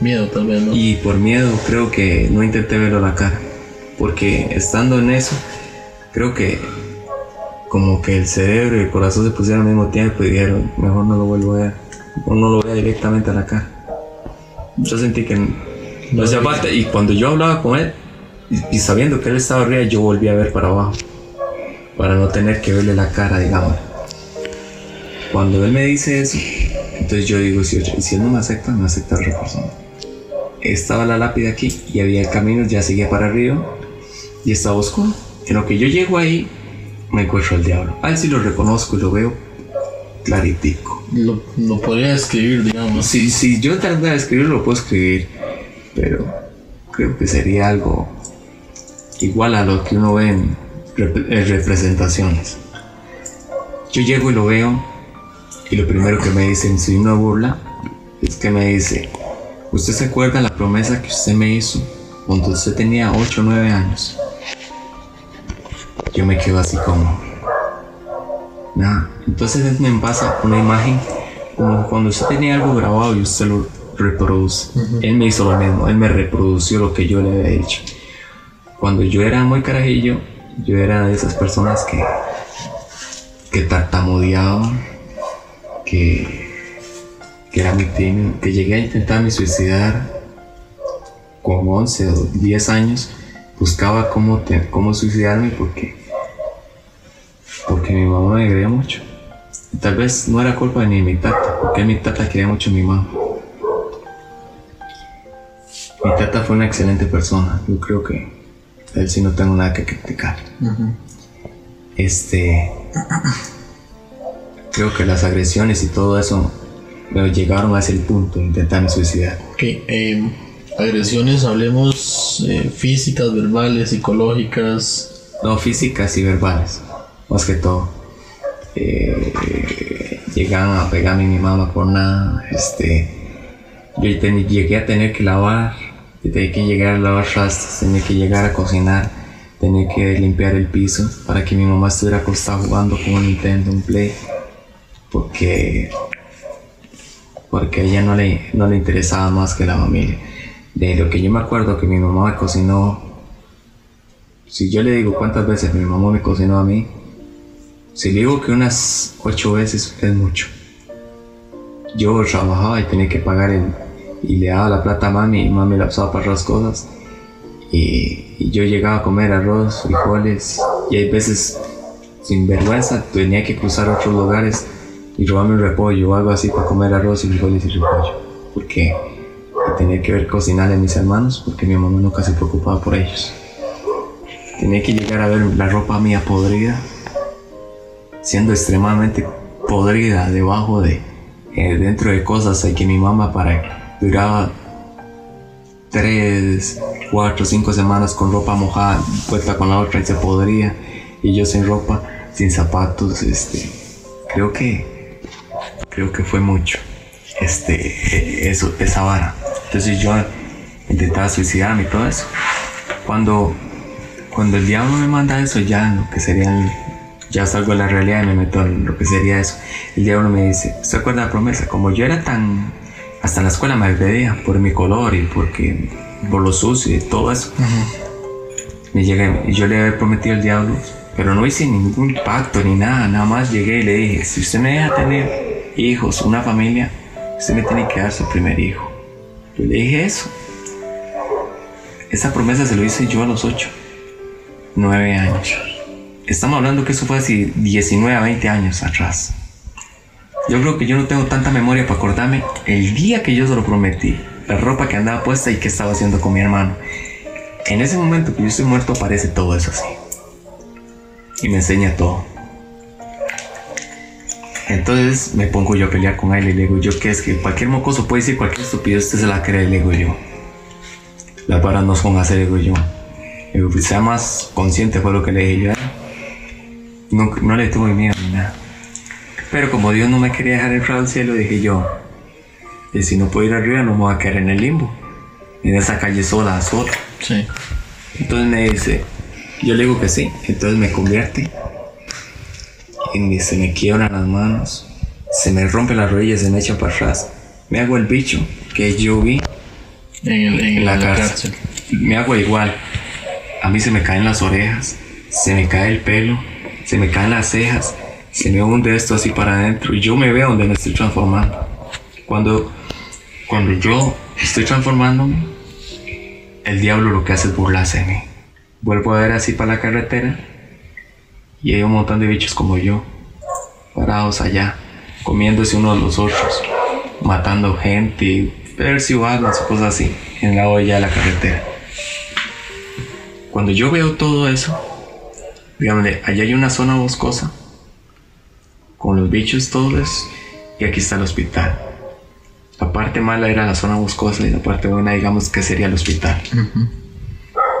Miedo, tal vez, ¿no? y por miedo creo que no intenté verlo a la cara. Porque estando en eso, creo que como que el cerebro y el corazón se pusieron al mismo tiempo y dijeron, mejor no lo vuelvo a ver. O no lo vea directamente a la cara. Yo sentí que no hacía falta. Y cuando yo hablaba con él, y, y sabiendo que él estaba arriba, yo volví a ver para abajo. Para no tener que verle la cara, digamos. Cuando él me dice eso, entonces yo digo, si, si él no me acepta, me acepta otra persona. Estaba la lápida aquí y había el camino, ya seguía para arriba y estaba oscuro. En lo que yo llego ahí, me encuentro al diablo. A él sí lo reconozco y lo veo claritico. Lo, lo podría describir, digamos. Si, si yo tratara de escribirlo, lo puedo escribir, pero creo que sería algo igual a lo que uno ve en, rep- en representaciones. Yo llego y lo veo, y lo primero que me dice en su una burla es que me dice: ¿Usted se acuerda la promesa que usted me hizo cuando usted tenía 8 o 9 años, yo me quedo así como, nada. Entonces me pasa una imagen como cuando usted tenía algo grabado y usted lo reproduce. Él me hizo lo mismo, él me reprodució lo que yo le había hecho. Cuando yo era muy carajillo, yo era de esas personas que, que tartamudeaban, que, que era muy tímido, que llegué a intentar me suicidar con 11 o 10 años, buscaba cómo, te- cómo suicidarme porque, porque mi mamá me quería mucho. Y tal vez no era culpa ni de mi tata, porque mi tata quería mucho a mi mamá. Mi tata fue una excelente persona, yo creo que él sí no tengo nada que criticar. Este. Creo que las agresiones y todo eso me llegaron a ese punto de intentarme suicidar. Ok, eh, agresiones, hablemos eh, físicas, verbales, psicológicas. No, físicas y verbales, más que todo. Eh, llegaban a pegarme mi mamá por nada. Este, yo ten- llegué a tener que lavar, tenía que llegar a lavar trastes, tenía que llegar a cocinar, tenía que limpiar el piso para que mi mamá estuviera acostada jugando con un Nintendo, Play, porque porque a ella no le, no le interesaba más que la familia. De lo que yo me acuerdo que mi mamá me cocinó si yo le digo cuántas veces mi mamá me cocinó a mí, si le digo que unas ocho veces es mucho. Yo trabajaba y tenía que pagar y le daba la plata a mami y mami la usaba para otras cosas. Y, y yo llegaba a comer arroz, frijoles y hay veces sin vergüenza tenía que cruzar otros lugares y robarme un repollo o algo así para comer arroz y frijoles y repollo. Porque tenía que ver cocinarle a mis hermanos porque mi mamá nunca se preocupaba por ellos. Tenía que llegar a ver la ropa mía podrida, siendo extremadamente podrida debajo de, eh, dentro de cosas que mi mamá para duraba 3, 4, 5 semanas con ropa mojada, puesta con la otra y se podría, y yo sin ropa, sin zapatos, este, creo que, creo que fue mucho, este, eh, eso, esa vara. Entonces yo intentaba suicidarme y todo eso. Cuando cuando el diablo me manda eso, ya en lo que sería, el- ya salgo de la realidad y me meto en lo que sería eso. El diablo me dice, ¿se acuerda la promesa? Como yo era tan, hasta en la escuela me agredía por mi color y porque, por lo sucio y todo eso. Me llegué, y yo le había prometido al diablo, pero no hice ningún pacto ni nada, nada más llegué y le dije, si usted me deja tener hijos, una familia, usted me tiene que dar su primer hijo. Yo le dije eso. Esa promesa se lo hice yo a los ocho. 9 años. Estamos hablando que eso fue así 19 a 20 años atrás. Yo creo que yo no tengo tanta memoria para acordarme el día que yo se lo prometí, la ropa que andaba puesta y qué estaba haciendo con mi hermano. En ese momento que yo estoy muerto aparece todo eso así. Y me enseña todo. Entonces me pongo yo a pelear con él y le digo yo que es que cualquier mocoso puede decir cualquier estupidez, usted se la cree, le digo yo. Las varas no son hacer, digo yo. Digo, pues, sea más consciente fue lo que le dije yo. No, no le tuve miedo ni nada. Pero como Dios no me quería dejar entrar al cielo, dije yo, y si no puedo ir arriba no me voy a quedar en el limbo. En esa calle sola, sola. Sí. Entonces me dice, yo le digo que sí. Entonces me convierte. Y me- se me quiebran las manos. Se me rompen las rodillas, se me echan para atrás. Me hago el bicho que yo vi En, el- en en la, la cárcel. cárcel. Me hago igual. A mí se me caen las orejas, se me cae el pelo, se me caen las cejas, se me hunde esto así para adentro y yo me veo donde me estoy transformando. Cuando, cuando yo estoy transformándome, el diablo lo que hace es burlarse de mí. Vuelvo a ver así para la carretera y hay un montón de bichos como yo, parados allá, comiéndose unos de los otros, matando gente, o cosas así, en la olla de la carretera. Cuando yo veo todo eso, díganme, allá hay una zona boscosa, con los bichos todos, y aquí está el hospital. La parte mala era la zona boscosa y la parte buena, digamos, que sería el hospital.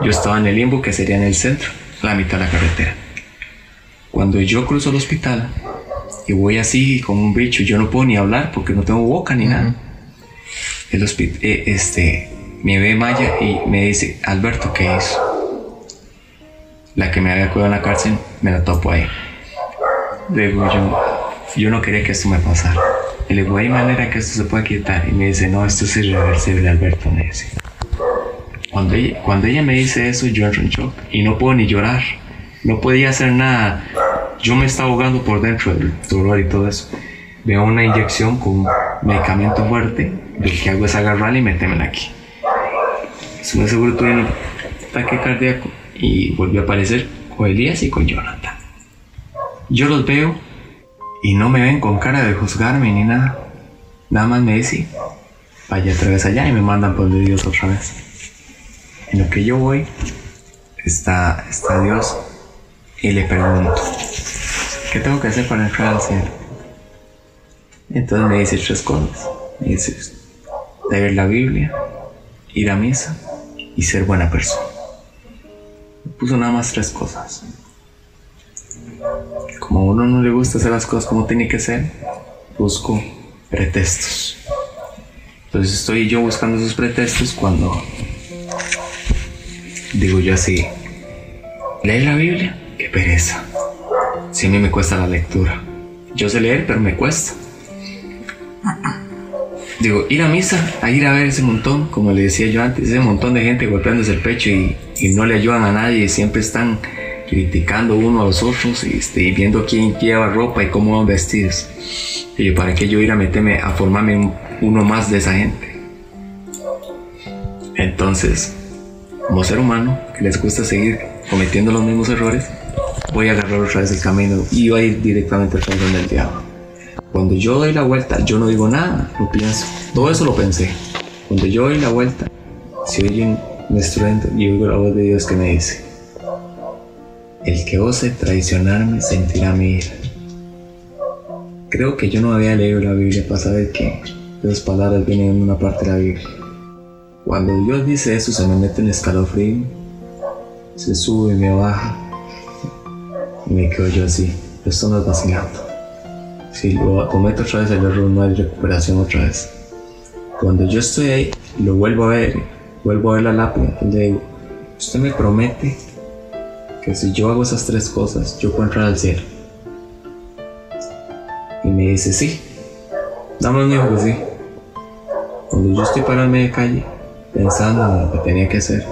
Yo estaba en el limbo, que sería en el centro, la mitad de la carretera. Cuando yo cruzo el hospital y voy así como un bicho, yo no puedo ni hablar porque no tengo boca ni nada. El hospi- eh, este, me ve Maya y me dice, Alberto, ¿qué hizo? La que me había cuidado en la cárcel, me la topo ahí. Le digo yo, yo no quería que esto me pasara. Y le digo, hay manera que esto se pueda quitar. Y me dice, no, esto es irreversible, Alberto, me dice. Cuando ella, cuando ella me dice eso, yo entro en shock y no puedo ni llorar. No podía hacer nada. Yo me estaba ahogando por dentro del dolor y todo eso. Veo una inyección con medicamento fuerte. Lo que hago es agarrarla y metérmela aquí. Se me seguro tuve un ataque cardíaco y volvió a aparecer con Elías y con Jonathan. Yo los veo y no me ven con cara de juzgarme ni nada. Nada más me dicen, vaya otra vez allá y me mandan por Dios otra vez. En lo que yo voy, está, está Dios y le pregunto, ¿qué tengo que hacer para entrar al cielo? Entonces me dice tres cosas. Me dice, leer la Biblia, ir a misa y ser buena persona. Me puso nada más tres cosas. Como a uno no le gusta hacer las cosas como tiene que ser, busco pretextos. Entonces estoy yo buscando esos pretextos cuando digo yo así, ¿leer la Biblia? Qué pereza. Si a mí me cuesta la lectura. Yo sé leer, pero me cuesta. Digo, ir a misa, a ir a ver ese montón, como le decía yo antes, ese montón de gente golpeándose el pecho y, no le ayudan a nadie y siempre están criticando uno a los otros y, este, y viendo quién lleva ropa y cómo van vestidos. Y yo, ¿para qué yo ir a meterme a formarme un- uno más de esa gente? Entonces, como ser humano que les gusta seguir cometiendo los mismos errores, voy a agarrar otra vez el camino y voy a ir directamente al donde el diablo. Cuando yo doy la vuelta, yo no digo nada, lo pienso. Todo eso lo pensé. Cuando yo doy la vuelta, si oye un estruendo y oigo la voz de Dios que me dice, el que ose traicionarme sentirá mi ira. Creo que yo no había leído la Biblia para saber que esas palabras vienen en una parte de la Biblia. Cuando Dios dice eso, se me mete en escalofrío, se sube y me baja, me quedo yo así. Esto no es vacilando. Si lo cometo otra vez el error, no hay recuperación otra vez. Cuando yo estoy ahí, lo vuelvo a ver, vuelvo a ver la lápida, y le digo, usted me promete que si yo hago esas tres cosas, yo puedo entrar al cielo. Y me dice, sí. Dame un hijo que sí. Cuando yo estoy parado en media calle, pensando en lo que tenía que hacer,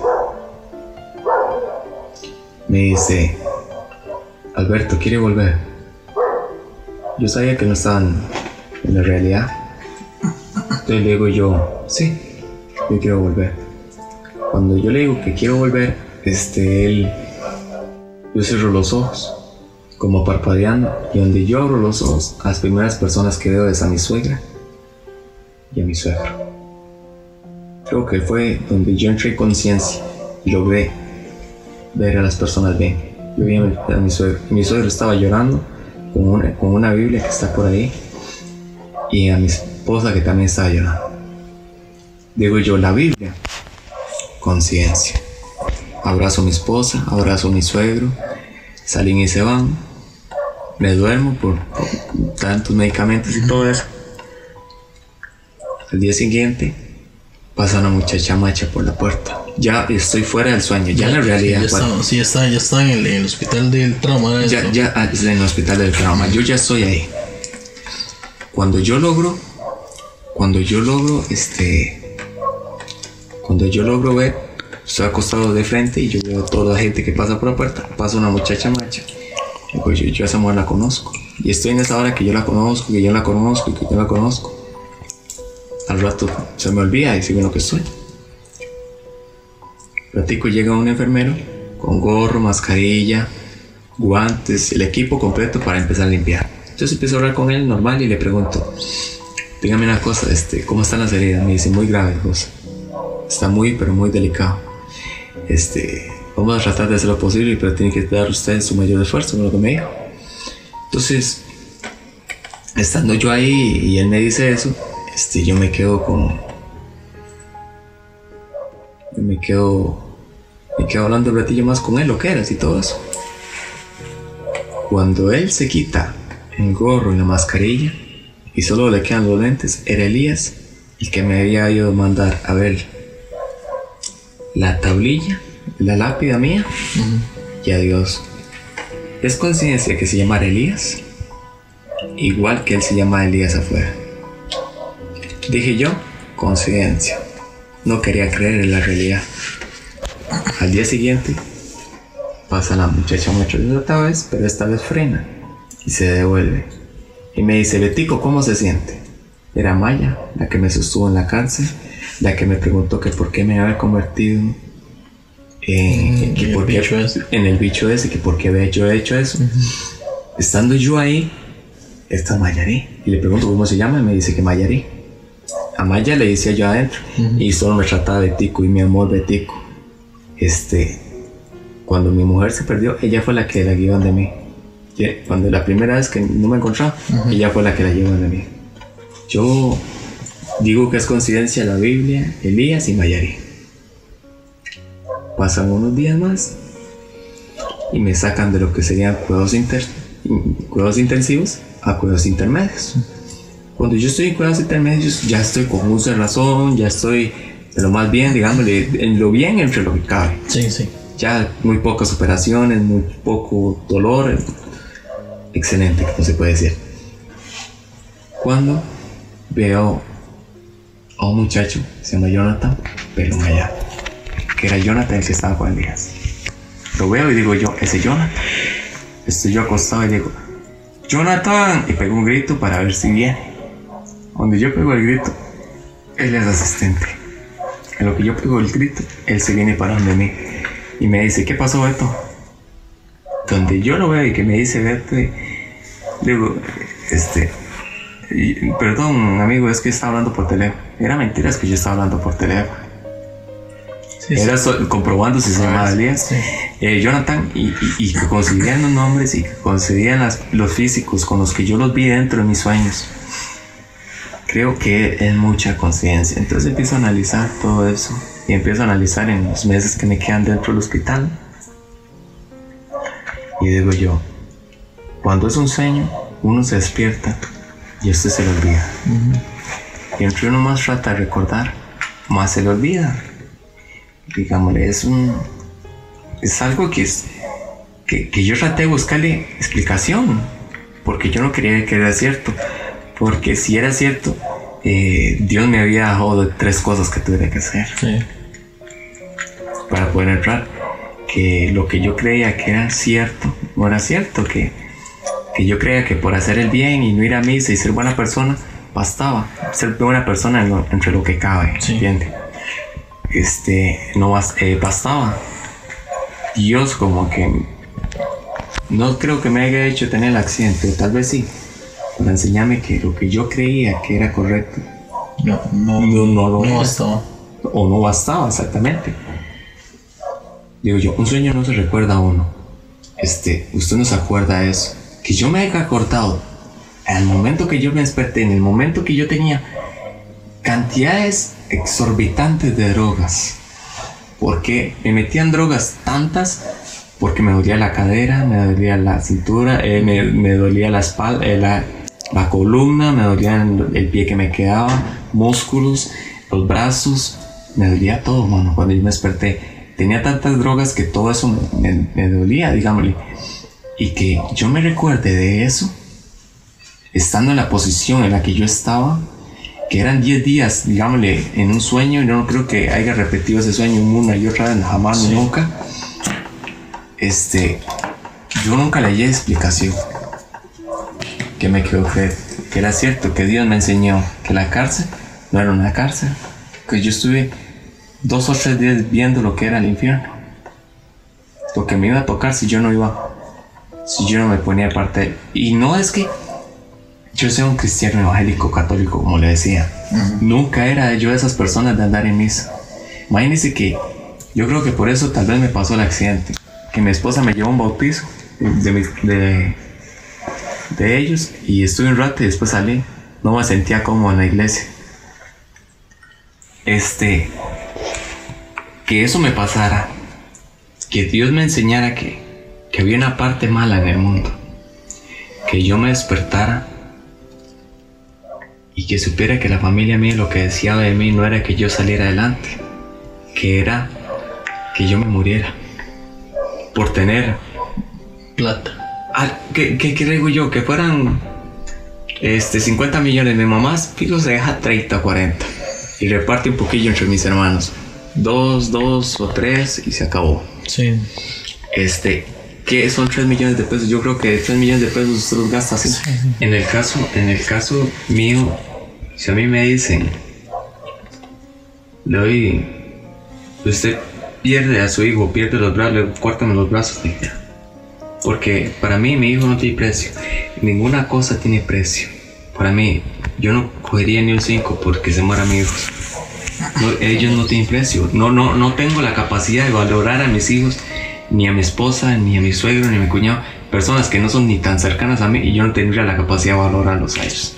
me dice, Alberto, ¿quiere volver? Yo sabía que no estaban en la realidad. Entonces le digo yo, sí, yo quiero volver. Cuando yo le digo que quiero volver, este, él, yo cierro los ojos, como parpadeando, y donde yo abro los ojos, las primeras personas que veo es a mi suegra y a mi suegro. Creo que fue donde yo entré en conciencia y logré ver a las personas bien. Yo vi a mi, suegro, mi suegro estaba llorando con una, con una Biblia que está por ahí, y a mi esposa que también estaba llorando. Digo yo, la Biblia, conciencia. Abrazo a mi esposa, abrazo a mi suegro, salen y se van. Me duermo por, por tantos medicamentos y todo eso. Al día siguiente pasa una muchacha macha por la puerta. Ya estoy fuera del sueño, ya en la realidad. Ya está, sí, ya está, ya está en el, en el hospital del trauma. ¿era ya, ya ah, en el hospital del trauma, yo ya estoy ahí. Cuando yo logro, cuando yo logro, este, cuando yo logro ver, estoy acostado de frente y yo veo toda la gente que pasa por la puerta, pasa una muchacha macha. Digo, yo, yo a esa mujer la conozco. Y estoy en esa hora que yo la conozco, que yo la conozco y que yo la conozco. Al rato se me olvida y sigo en lo que estoy. Platico llega un enfermero con gorro, mascarilla, guantes, el equipo completo para empezar a limpiar. Entonces empiezo a hablar con él normal y le pregunto, dígame una cosa, este, ¿cómo están las heridas? Me dice, muy grave, José. Está muy, pero muy delicado. Este, vamos a tratar de hacer lo posible, pero tiene que dar usted su mayor esfuerzo, con lo que me dijo. Entonces, estando yo ahí y él me dice eso, este, yo me quedo con... Yo me quedo... Me quedo hablando un ratillo más con él, lo que eras y todo eso. Cuando él se quita el gorro y la mascarilla y solo le quedan los lentes, era Elías el que me había ido a mandar a ver la tablilla, la lápida mía y adiós. Es coincidencia que se llamara Elías, igual que él se llama Elías afuera. Dije yo, coincidencia. No quería creer en la realidad. Al día siguiente, pasa la muchacha mucho otra vez, pero esta vez frena y se devuelve. Y me dice, Betico, ¿cómo se siente? Era Maya, la que me sostuvo en la cárcel, la que me preguntó que por qué me había convertido en, que en el por qué- bicho ese. en el bicho ese, que por qué había yo hecho eso. Estando yo ahí, esta es Mayarí. Y le pregunto cómo se llama y me dice que Mayarí. A Maya le decía yo adentro y solo me trataba Betico y mi amor Betico. Este, cuando mi mujer se perdió, ella fue la que la guió de mí. Cuando la primera vez que no me encontraba, ella fue la que la llevó de mí. Yo digo que es coincidencia la Biblia, Elías y Mayarí. Pasan unos días más y me sacan de lo que serían cuidados, inter- cuidados intensivos a cuidados intermedios. Cuando yo estoy en cuidados intermedios, ya estoy con uso de razón, ya estoy lo más bien, digámosle, en lo bien entre lo que cabe. Sí, sí. Ya muy pocas operaciones, muy poco dolor. Excelente, como se puede decir. Cuando veo a un muchacho, se llama Jonathan, pero allá, que era Jonathan el que estaba con Elías. Lo veo y digo yo, ese Jonathan. Estoy yo acostado y digo, Jonathan, y pego un grito para ver si viene. Cuando yo pego el grito, él es asistente. En lo que yo pego el grito, él se viene parando de mí y me dice, ¿qué pasó Beto? Donde yo lo veo y que me dice y digo, este, perdón amigo, es que estaba hablando por teléfono. Era mentira, es que yo estaba hablando por teléfono. Sí, sí. Era so- comprobando si se llamaba Elías. Sí. Eh, Jonathan, y, y- y que coincidían los nombres y que coincidían las- los físicos con los que yo los vi dentro de mis sueños. Creo que es mucha conciencia. Entonces empiezo a analizar todo eso y empiezo a analizar en los meses que me quedan dentro del hospital. Y digo yo, cuando es un sueño, uno se despierta y esto se le olvida. Y entre uno más trata de recordar, más se le olvida. Digámosle, es un. Es algo que es. Que, que yo traté de buscarle explicación. Porque yo no quería que era cierto. Porque si era cierto, eh, Dios me había dejado de tres cosas que tuviera que hacer Sí. para poder entrar. Que lo que yo creía que era cierto, no era cierto. Que, que yo creía que por hacer el bien y no ir a misa y ser buena persona, bastaba. Ser buena persona en lo- entre lo que cabe, Sí. ¿entiende? Este, no eh, bastaba. Dios como que... No creo que me haya hecho tener el accidente, tal vez sí. Para enseñarme que lo que yo creía que era correcto, No, no, No, no lo no bastaba. o no bastaba exactamente. Digo yo, un sueño no se recuerda a uno. Este, usted no se acuerda de eso. Que yo me haya acordado al momento que yo me desperté, en el momento que yo tenía cantidades exorbitantes de drogas. Porque me metían drogas tantas, porque me dolía la cadera, me dolía la cintura, eh, me, me dolía la espalda, eh, la, la columna, me dolía el, el pie que me quedaba, músculos, los brazos, me dolía todo, mano, cuando yo me desperté. Tenía tantas drogas que todo eso me, me- dolía, digámosle. Y que yo me recuerde de eso, estando en la posición en la que yo estaba, que eran 10 días, digámosle, en un sueño, yo no creo que haya repetido ese sueño una y otra vez, jamás, nunca. Este, yo nunca le hallé explicación. Que me creer que era cierto, que Dios me enseñó que la cárcel no era una cárcel, que yo estuve dos o tres días viendo lo que era el infierno. Lo que me iba a tocar si yo no iba, si yo no me ponía parte de él. Y no es que yo sea un cristiano evangélico católico, como le decía. Nunca era yo de esas personas de andar en misa. Imagínense que yo creo que por eso tal vez me pasó el accidente. Que mi esposa me llevó a un bautizo de, mis- de, de ellos y estuve un rato y después salí. No me sentía como en la iglesia. Este, que eso me pasara. Que Dios me enseñara que, que había una parte mala en el mundo. Que yo me despertara y que supiera que la familia mía lo que deseaba de mí no era que yo saliera adelante, que era que yo me muriera por tener Plata. Ah, ¿qué, qué, qué digo yo? Que fueran este, 50 millones. Mi mamá, fijo, se deja 30 o 40. Y reparte un poquillo entre mis hermanos. Dos, dos o tres y se acabó. Sí. Este, ¿qué son 3 millones de pesos? Yo creo que 3 millones de pesos usted los gasta así. En el caso, en el caso mío, si a mí me dicen, le doy, usted pierde a su hijo, pierde los brazos, le córtame los brazos, dije. Porque para mí mi hijo no tiene precio. Ninguna cosa tiene precio. Para mí, yo no cogería ni un 5 porque se muera mi hijo. No, ellos no tienen precio. No, no, no tengo la capacidad de valorar a mis hijos, ni a mi esposa, ni a mi suegro, ni a mi cuñado. Personas que no son ni tan cercanas a mí y yo no tendría la capacidad de valorarlos a ellos.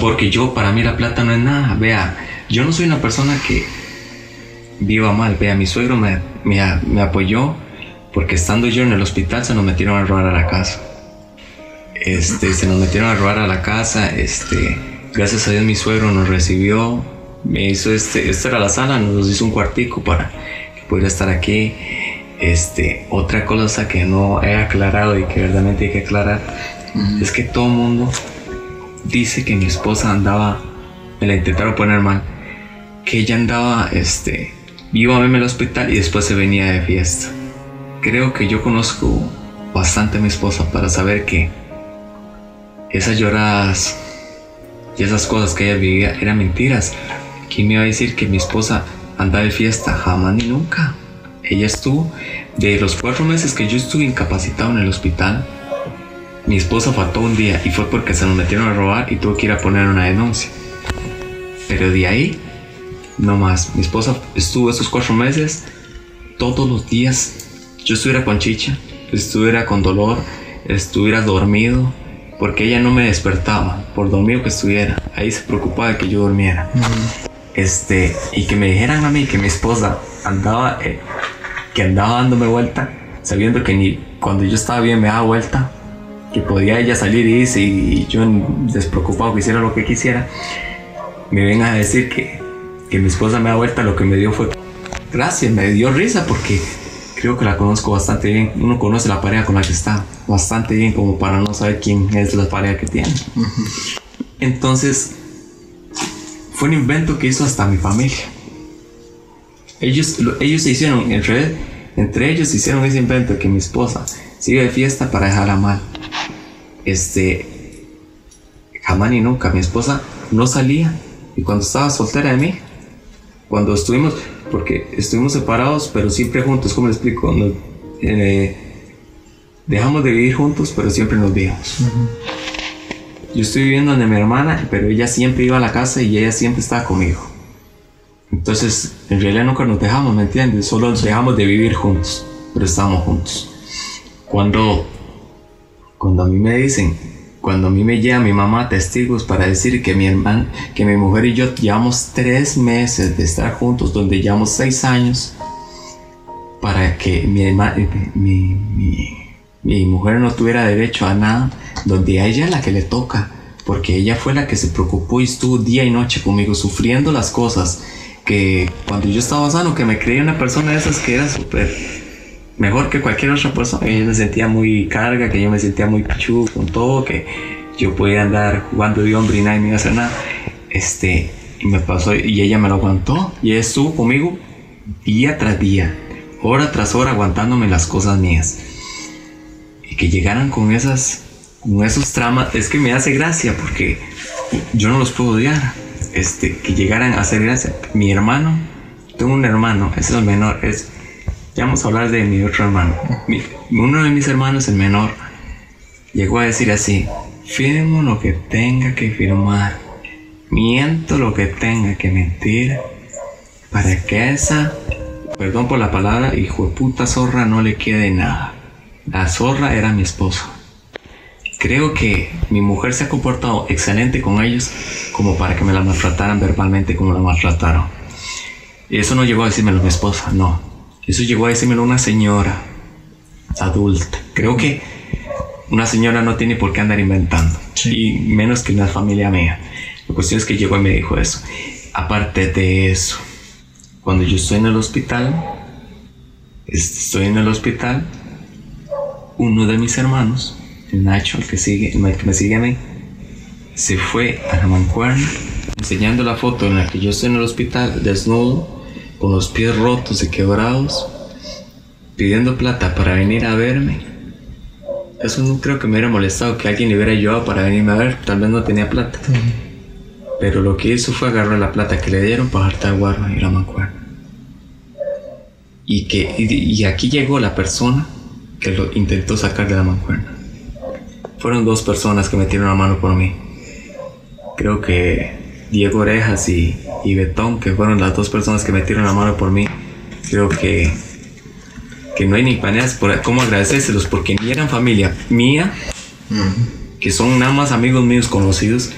Porque yo, para mí la plata no es nada. Vea, yo no soy una persona que viva mal. Vea, mi suegro me, me, me apoyó porque estando yo en el hospital se nos metieron a robar a la casa. Este, se nos metieron a robar a la casa, este, gracias a Dios mi suegro nos recibió, me hizo este, esta era la sala, nos hizo un cuartico para que pudiera estar aquí. Este, otra cosa que no he aclarado y que verdaderamente hay que aclarar es que todo el mundo dice que mi esposa andaba, me la intentaron poner mal, que ella andaba, este, iba a verme al hospital y después se venía de fiesta creo que yo conozco bastante a mi esposa para saber que esas lloradas y esas cosas que ella vivía eran mentiras. ¿Quién me iba a decir que mi esposa andaba de fiesta? Jamás ni nunca. Ella estuvo, de los cuatro meses que yo estuve incapacitado en el hospital, mi esposa faltó un día y fue porque se nos metieron a robar y tuve que ir a poner una denuncia. Pero de ahí, no más. Mi esposa estuvo esos cuatro meses todos los días yo estuviera con chicha, estuviera con dolor, estuviera dormido, porque ella no me despertaba, por dormido que estuviera. Ahí se preocupaba de que yo durmiera. Este, y que me dijeran a mí que mi esposa andaba, eh, que andaba dándome vuelta, sabiendo que ni cuando yo estaba bien me daba vuelta, que podía ella salir y irse y yo despreocupado que hiciera lo que quisiera, me vengan a decir que, que mi esposa me da vuelta, lo que me dio fue gracias, me dio risa porque creo que la conozco bastante bien. Uno conoce la pareja con la que está bastante bien como para no saber quién es la pareja que tiene. Entonces, fue un invento que hizo hasta mi familia. Ellos, ellos se hicieron, entre, entre ellos hicieron ese invento que mi esposa sigue de fiesta para dejarla mal. Este, jamás ni nunca, mi esposa no salía. Y cuando estaba soltera de mí, cuando estuvimos, porque estuvimos separados, pero siempre juntos, ¿cómo le explico? Eh, dejamos de vivir juntos, pero siempre nos vimos. Yo estoy viviendo donde mi hermana, pero ella siempre iba a la casa y ella siempre estaba conmigo. Entonces, en realidad nunca nos dejamos, ¿me entiendes? Solo dejamos de vivir juntos, pero estamos juntos. Cuando, cuando a mí me dicen, cuando a mí me llega mi mamá testigos para decir que mi hermano, que mi mujer y yo llevamos tres meses de estar juntos, donde llevamos seis años, para que mi, mi, mi, mi mujer no tuviera derecho a nada, donde a ella es la que le toca, porque ella fue la que se preocupó y estuvo día y noche conmigo sufriendo las cosas que cuando yo estaba sano, que me creía una persona de esas que era súper mejor que cualquier otra persona. Yo me sentía muy carga, que yo me sentía muy pichudo con todo, que yo podía andar jugando de hombre y nadie me iba a hacer nada. Este, y me pasó, y ella me lo aguantó, y ella estuvo conmigo día tras día, hora tras hora, aguantándome las cosas mías. Y que llegaran con esas, con esos tramas, es que me hace gracia, porque yo no los puedo odiar. Este, que llegaran a hacer gracia. Mi hermano, tengo un hermano, es el menor, es ya vamos a hablar de mi otro hermano. uno de mis hermanos, el menor, llegó a decir así, firmo lo que tenga que firmar, miento lo que tenga que mentir, para que esa, perdón por la palabra, hijo de puta zorra no le quede nada. La zorra era mi esposo. Creo que mi mujer se ha comportado excelente con ellos como para que me la maltrataran verbalmente como la maltrataron. Y eso no llegó a decírmelo mi esposa, no eso llegó a decirme una señora adulta. Creo que una señora no tiene por qué andar inventando. Y menos que una familia mía. La cuestión es que llegó y me dijo eso. Aparte de eso, cuando yo estoy en el hospital, estoy en el hospital. Uno de mis hermanos, el Nacho, el que, sigue, el que me sigue a mí, se fue a la mancuerna enseñando la foto en la que yo estoy en el hospital desnudo, con los pies rotos y quebrados, pidiendo plata para venir a verme. Eso no creo que me hubiera molestado que alguien le hubiera ayudado para venirme a ver, tal vez no tenía plata. Pero lo que hizo fue agarrar la plata que le dieron para hartar guarda y la mancuerna. Y, que, y, y aquí llegó la persona que lo intentó sacar de la mancuerna. Fueron dos personas que metieron la mano por mí. Creo que Diego Orejas y, y Betón, que fueron las dos personas que metieron la mano por mí, creo que, que no hay ni maneras por cómo agradecérselos, porque ni eran familia mía, que son nada más amigos míos conocidos,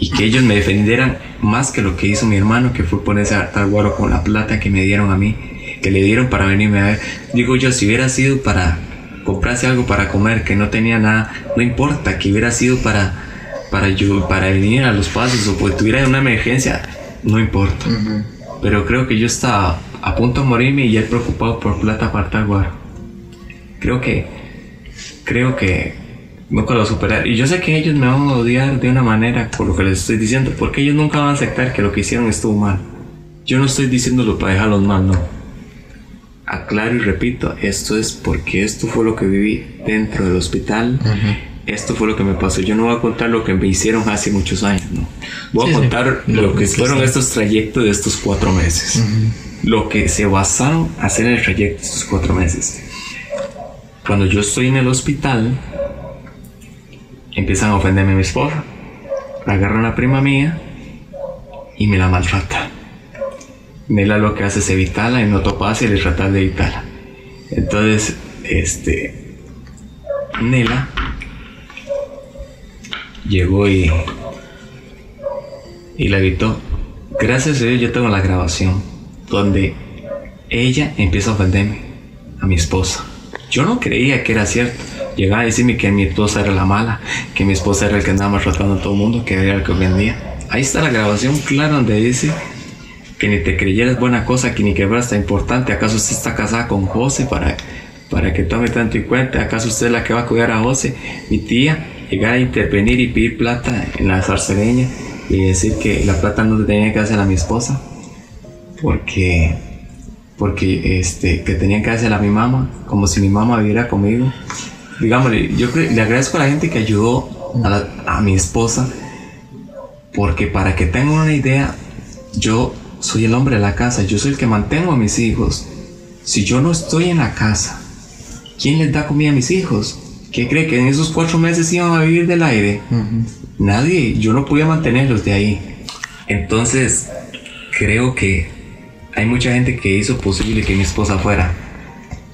y que ellos me defendieran más que lo que hizo mi hermano, que fue ponerse a hartar guaro con la plata que me dieron a mí, que le dieron para venirme a ver. Digo yo, si hubiera sido para comprarse algo para comer, que no tenía nada, no importa, que hubiera sido para, para, yo, para venir a los pasos o pues tuviera una emergencia, no importa. Pero creo que yo estaba a punto de morirme y él preocupado por plata para hartar guaro. Creo que, creo que nunca lo superar. Y yo sé que ellos me van a odiar de una manera por lo que les estoy diciendo, porque ellos nunca van a aceptar que lo que hicieron estuvo mal. Yo no estoy diciéndolo para dejarlos mal, no. Aclaro y repito, esto es porque esto fue lo que viví dentro del hospital. Esto fue lo que me pasó. Yo no voy a contar lo que me hicieron hace muchos años, no. Voy Sí, a sí. contar Lo lo que que sí, fueron sí. estos trayectos de estos cuatro meses. Lo que se basaron a hacer en el trayecto de estos cuatro meses. Cuando yo estoy en el hospital, empiezan a ofenderme a mi esposa. La agarra una prima mía y me la maltrata. Nela lo que hace es evitarla y no toparse y tratar de evitarla. Entonces, este. Nela llegó y. y la evitó. Gracias a Dios yo tengo la grabación donde ella empieza a ofenderme a mi esposa. Yo no creía que era cierto. Llegaba a decirme que mi esposa era la mala, que mi esposa era el que andaba maltratando a todo el mundo, que era el que ofendía. Ahí está la grabación clara donde dice que ni te creyeras buena cosa, que ni que fueras tan importante. ¿Acaso usted está casada con José para, para que tome tanto en cuenta? ¿Acaso usted es la que va a cuidar a José? Mi tía llegar a intervenir y pedir plata en la zarcereña y decir que la plata no tenía que hacer a mi esposa porque porque este que tenía que hacer a mi mamá como si mi mamá viviera conmigo digámosle yo le agradezco a la gente que ayudó a, la- a mi esposa porque para que tengan una idea yo soy el hombre de la casa yo soy el que mantengo a mis hijos si yo no estoy en la casa ¿quién les da comida a mis hijos? ¿Qué cree que en esos cuatro meses iban a vivir del aire? Nadie, yo no podía mantenerlos de ahí. Entonces, creo que hay mucha gente que hizo posible que mi esposa fuera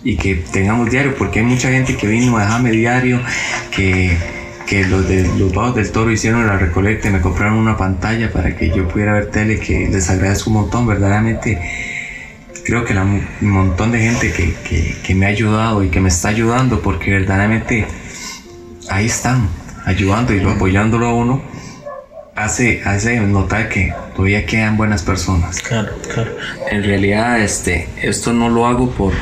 y que tengamos diario, porque hay mucha gente que vino a dejarme diario, que, que los de los Bajos del Toro hicieron la recolecta y me compraron una pantalla para que yo pudiera ver tele, que les agradezco un montón, verdaderamente. Creo que la, un montón de gente que, que, que me ha ayudado y que me está ayudando, porque verdaderamente ahí están, ayudando y lo apoyándolo a uno, hace, hace notar que todavía quedan buenas personas. Claro, claro. En realidad, este, esto no lo hago por,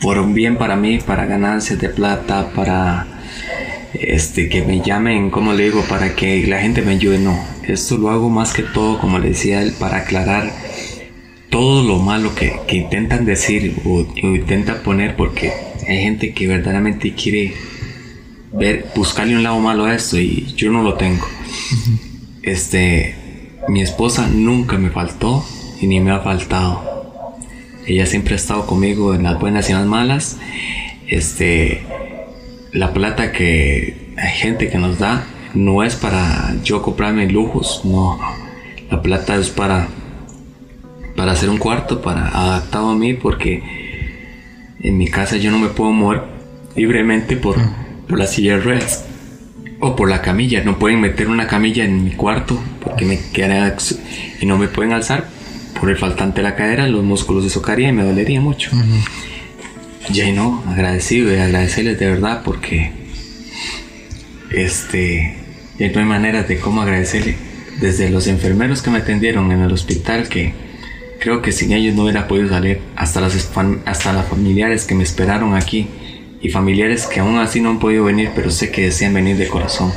por un bien para mí, para ganancias de plata, para este, que me llamen, como le digo, para que la gente me ayude. No, esto lo hago más que todo, como le decía él, para aclarar todo lo malo que, que intentan decir o, o intentan poner, porque hay gente que verdaderamente quiere ver, buscarle un lado malo a esto y yo no lo tengo. Este, mi esposa nunca me faltó y ni me ha faltado. Ella siempre ha estado conmigo en las buenas y en las malas. Este, la plata que hay gente que nos da no es para yo comprarme lujos, no. La plata es para para hacer un cuarto para adaptado a mí porque en mi casa yo no me puedo mover libremente por, por la silla de ruedas o por la camilla. No pueden meter una camilla en mi cuarto porque me quedaría y no me pueden alzar por el faltante de la cadera, los músculos de socaría y me dolería mucho. Ya y no, agradecido y agradecerles de verdad porque este ya no hay maneras de cómo agradecerle desde los enfermeros que me atendieron en el hospital que, creo que sin ellos no hubiera podido salir. Hasta las, hasta las familiares que me esperaron aquí y familiares que aún así no han podido venir, pero sé que desean venir de corazón.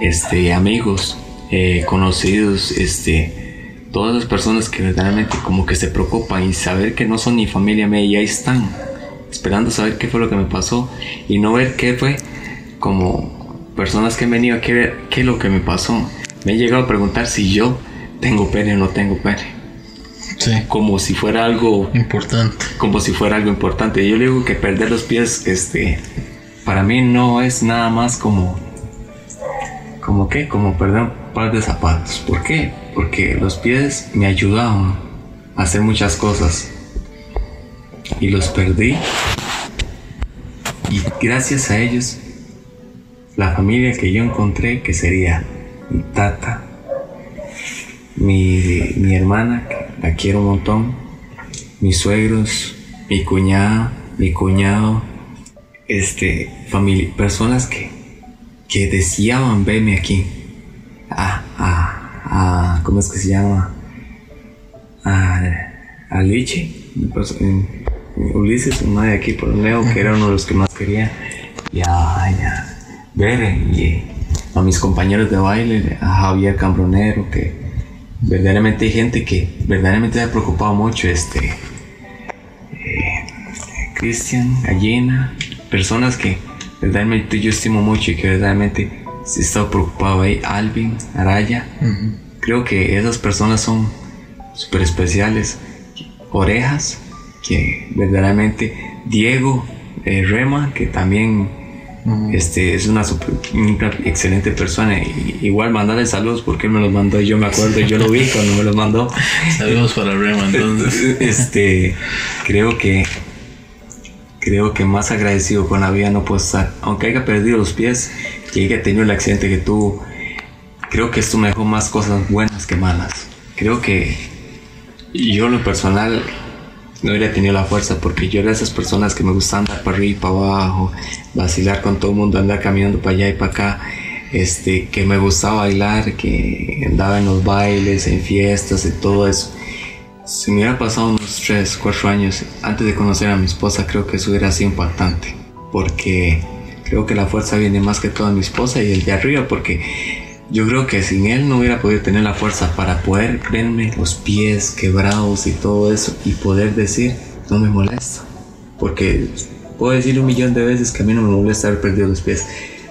Este, amigos, eh, conocidos, este, todas las personas que verdaderamente como que se preocupan y saber que no son ni familia mía y ahí están, esperando saber qué fue lo que me pasó y no ver qué fue como personas que han venido aquí a ver qué es lo que me pasó. Me he llegado a preguntar si yo tengo pene o no tengo pene, Sí, como si fuera algo importante. como si fuera algo importante. Yo le digo que perder los pies, este, para mí no es nada más como, como qué, como perder un par de zapatos. ¿Por qué? Porque los pies me ayudaban a hacer muchas cosas y los perdí. Y gracias a ellos, la familia que yo encontré, que sería mi tata, mi, mi hermana, la quiero un montón, mis suegros, mi cuñada, mi cuñado, este, familia, personas que, que deseaban verme aquí. Ah, ah, ah, ¿cómo es que se llama? A, Lichi, Ulises, una de aquí por Leo, que era uno de los que más quería. Y a, y y a mis compañeros de baile, a Javier Cambronero, que verdaderamente hay gente que verdaderamente me ha preocupado mucho, este, eh, Cristian, Gallina, personas que verdaderamente yo estimo mucho y que verdaderamente sí he estado preocupado ahí, Alvin, Araya, creo que esas personas son súper especiales, Orejas, que verdaderamente, Diego, eh, Rema, que también este, es una, super- una excelente persona. Y, igual mandarle saludos porque él me los mandó y yo me acuerdo, yo lo vi cuando me los mandó. (laughs) Saludos para Rema entonces. (laughs) Este, creo que creo que más agradecido con la vida no puedo estar. Aunque haya perdido los pies y haya tenido el accidente que tuvo, creo que esto me dejó más cosas buenas que malas. Creo que yo en lo personal no hubiera tenido la fuerza porque yo era de esas personas que me gustaban andar para arriba y para abajo, vacilar con todo el mundo, andar caminando para allá y para acá, este, que me gustaba bailar, que andaba en los bailes, en fiestas y todo eso. Si me hubiera pasado unos 3, 4 años antes de conocer a mi esposa, creo que eso hubiera sido impactante. Porque creo que la fuerza viene más que todo mi esposa y el de arriba, porque yo creo que sin él no hubiera podido tener la fuerza para poder verme los pies quebrados y todo eso y poder decir, no me molesta. Porque puedo decir un millón de veces que a mí no me molesta haber perdido los pies.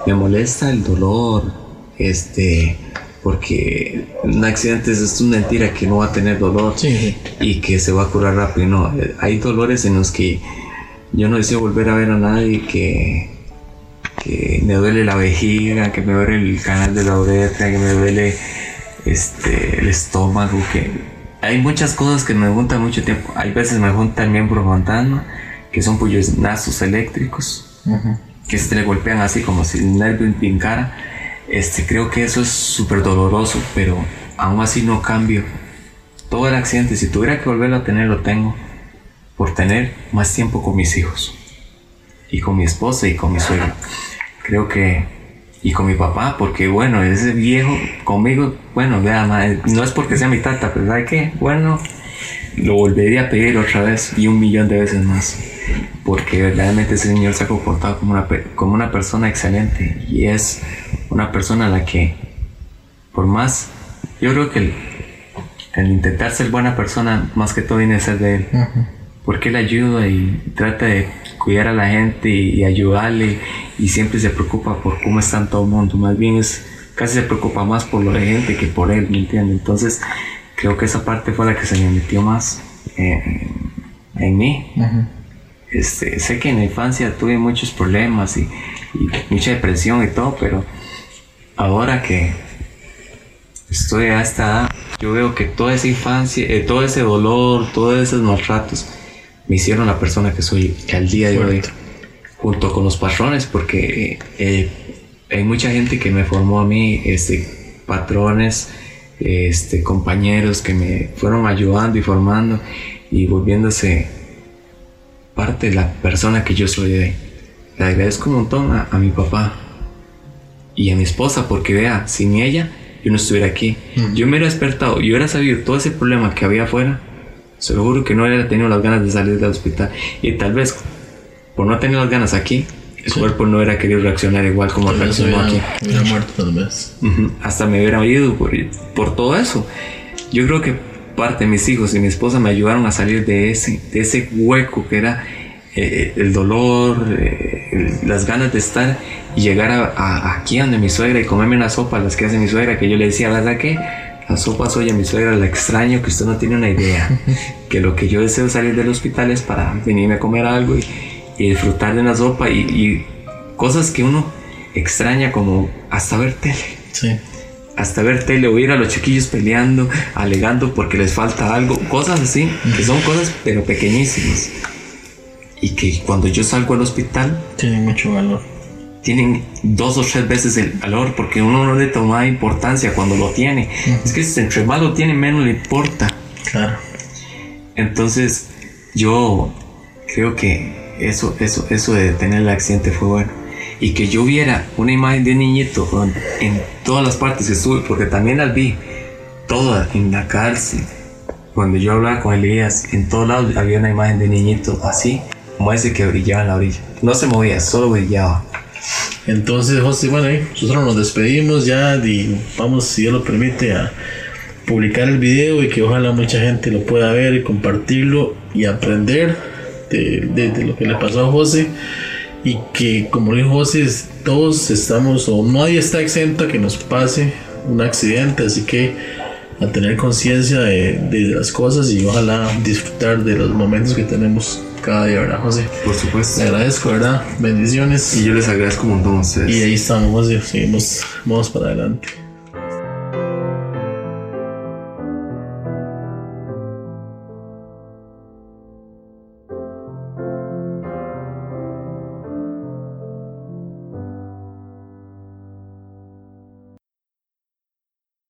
Me molesta el dolor, este, porque un accidente es una mentira que no va a tener dolor Sí, y que se va a curar rápido. No, eh, hay dolores en los que yo no deseo volver a ver a nadie que, que me duele la vejiga, que me duele el canal de la uretra, que me duele este, el estómago, que hay muchas cosas que me juntan mucho tiempo. Hay veces me junta el miembro fantasma, que son puñonazos eléctricos, que se le golpean así como si el nervio impincara. Este, creo que eso es súper doloroso, pero aún así no cambio todo el accidente. Si tuviera que volverlo a tener, lo tengo por tener más tiempo con mis hijos y con mi esposa y con mi suegro. Creo que y con mi papá, porque bueno, ese viejo conmigo, bueno, vea, ma, no es porque sea mi tata, pero ¿sabe qué? Bueno, lo volvería a pedir otra vez y un millón de veces más, porque verdaderamente ese señor se ha comportado como una, como una persona excelente y es una persona a la que, por más, yo creo que el, el intentar ser buena persona, más que todo viene a ser de él porque él ayuda y trata de cuidar a la gente y, y ayudarle y siempre se preocupa por cómo está todo el mundo. Más bien es casi se preocupa más por lo de gente que por él, ¿me entiendes? Entonces creo que esa parte fue la que se me metió más eh, en mí. Este, sé que en la infancia tuve muchos problemas y, y mucha depresión y todo, pero ahora que estoy a esta edad, yo veo que toda esa infancia, eh, todo ese dolor, todos esos maltratos me hicieron la persona que soy al día de hoy, junto con los patrones, porque eh, hay mucha gente que me formó a mí, este, patrones, este, compañeros que me fueron ayudando y formando y volviéndose parte de la persona que yo soy hoy. Le agradezco un montón a, a mi papá y a mi esposa, porque vea, sin ella yo no estuviera aquí. Yo me hubiera despertado y hubiera sabido todo ese problema que había afuera. Se lo juro que no hubiera tenido las ganas de salir del hospital. Y tal vez, por no tener las ganas aquí, el Sí. cuerpo no hubiera querido reaccionar igual como Tal reaccionó aquí. hubiera, hubiera muerto tal vez. Hasta me hubiera ido por, por todo eso. Yo creo que parte de mis hijos y mi esposa me ayudaron a salir de ese, de ese hueco que era eh, el dolor, eh, el- las ganas de estar y llegar a, a- aquí donde mi suegra y comerme una sopa, las que hace mi suegra, que yo le decía, ¿verdad que? La sopa soy a mi suegra, la extraño, que usted no tiene una idea. (laughs) que lo que yo deseo salir del hospital es para venirme a comer algo y, y disfrutar de una sopa y, y cosas que uno extraña como hasta ver tele Sí. hasta ver tele o ir a los chiquillos peleando, alegando porque les falta algo, cosas así, que son cosas pero pequeñísimas. Y que cuando yo salgo al hospital Tiene mucho valor. Tienen dos o tres veces el valor porque uno no le toma importancia cuando lo tiene. Es que entre más lo tiene, menos le importa. Claro. Entonces yo creo que eso, eso, eso de tener el accidente fue bueno. Y que yo viera una imagen de un niñito en- en todas las partes que estuve, porque también las vi, todas, en la cárcel. Cuando yo hablaba con Elías, en todos lados había una imagen de niñito así, como ese que brillaba en la orilla. No se movía, solo brillaba. Entonces, José, bueno, nosotros nos despedimos ya y vamos, si Dios lo permite, a publicar el video y que ojalá mucha gente lo pueda ver y compartirlo y aprender de, lo que le pasó a José. Y que, como dijo José, todos estamos, o nadie está exento a que nos pase un accidente, así que a tener conciencia de las cosas y ojalá disfrutar de los momentos que tenemos cada día, ¿verdad, José? Por supuesto. Le agradezco, ¿verdad? Bendiciones. Y yo les agradezco un montón a ustedes. Y ahí estamos, José. Seguimos, vamos para adelante.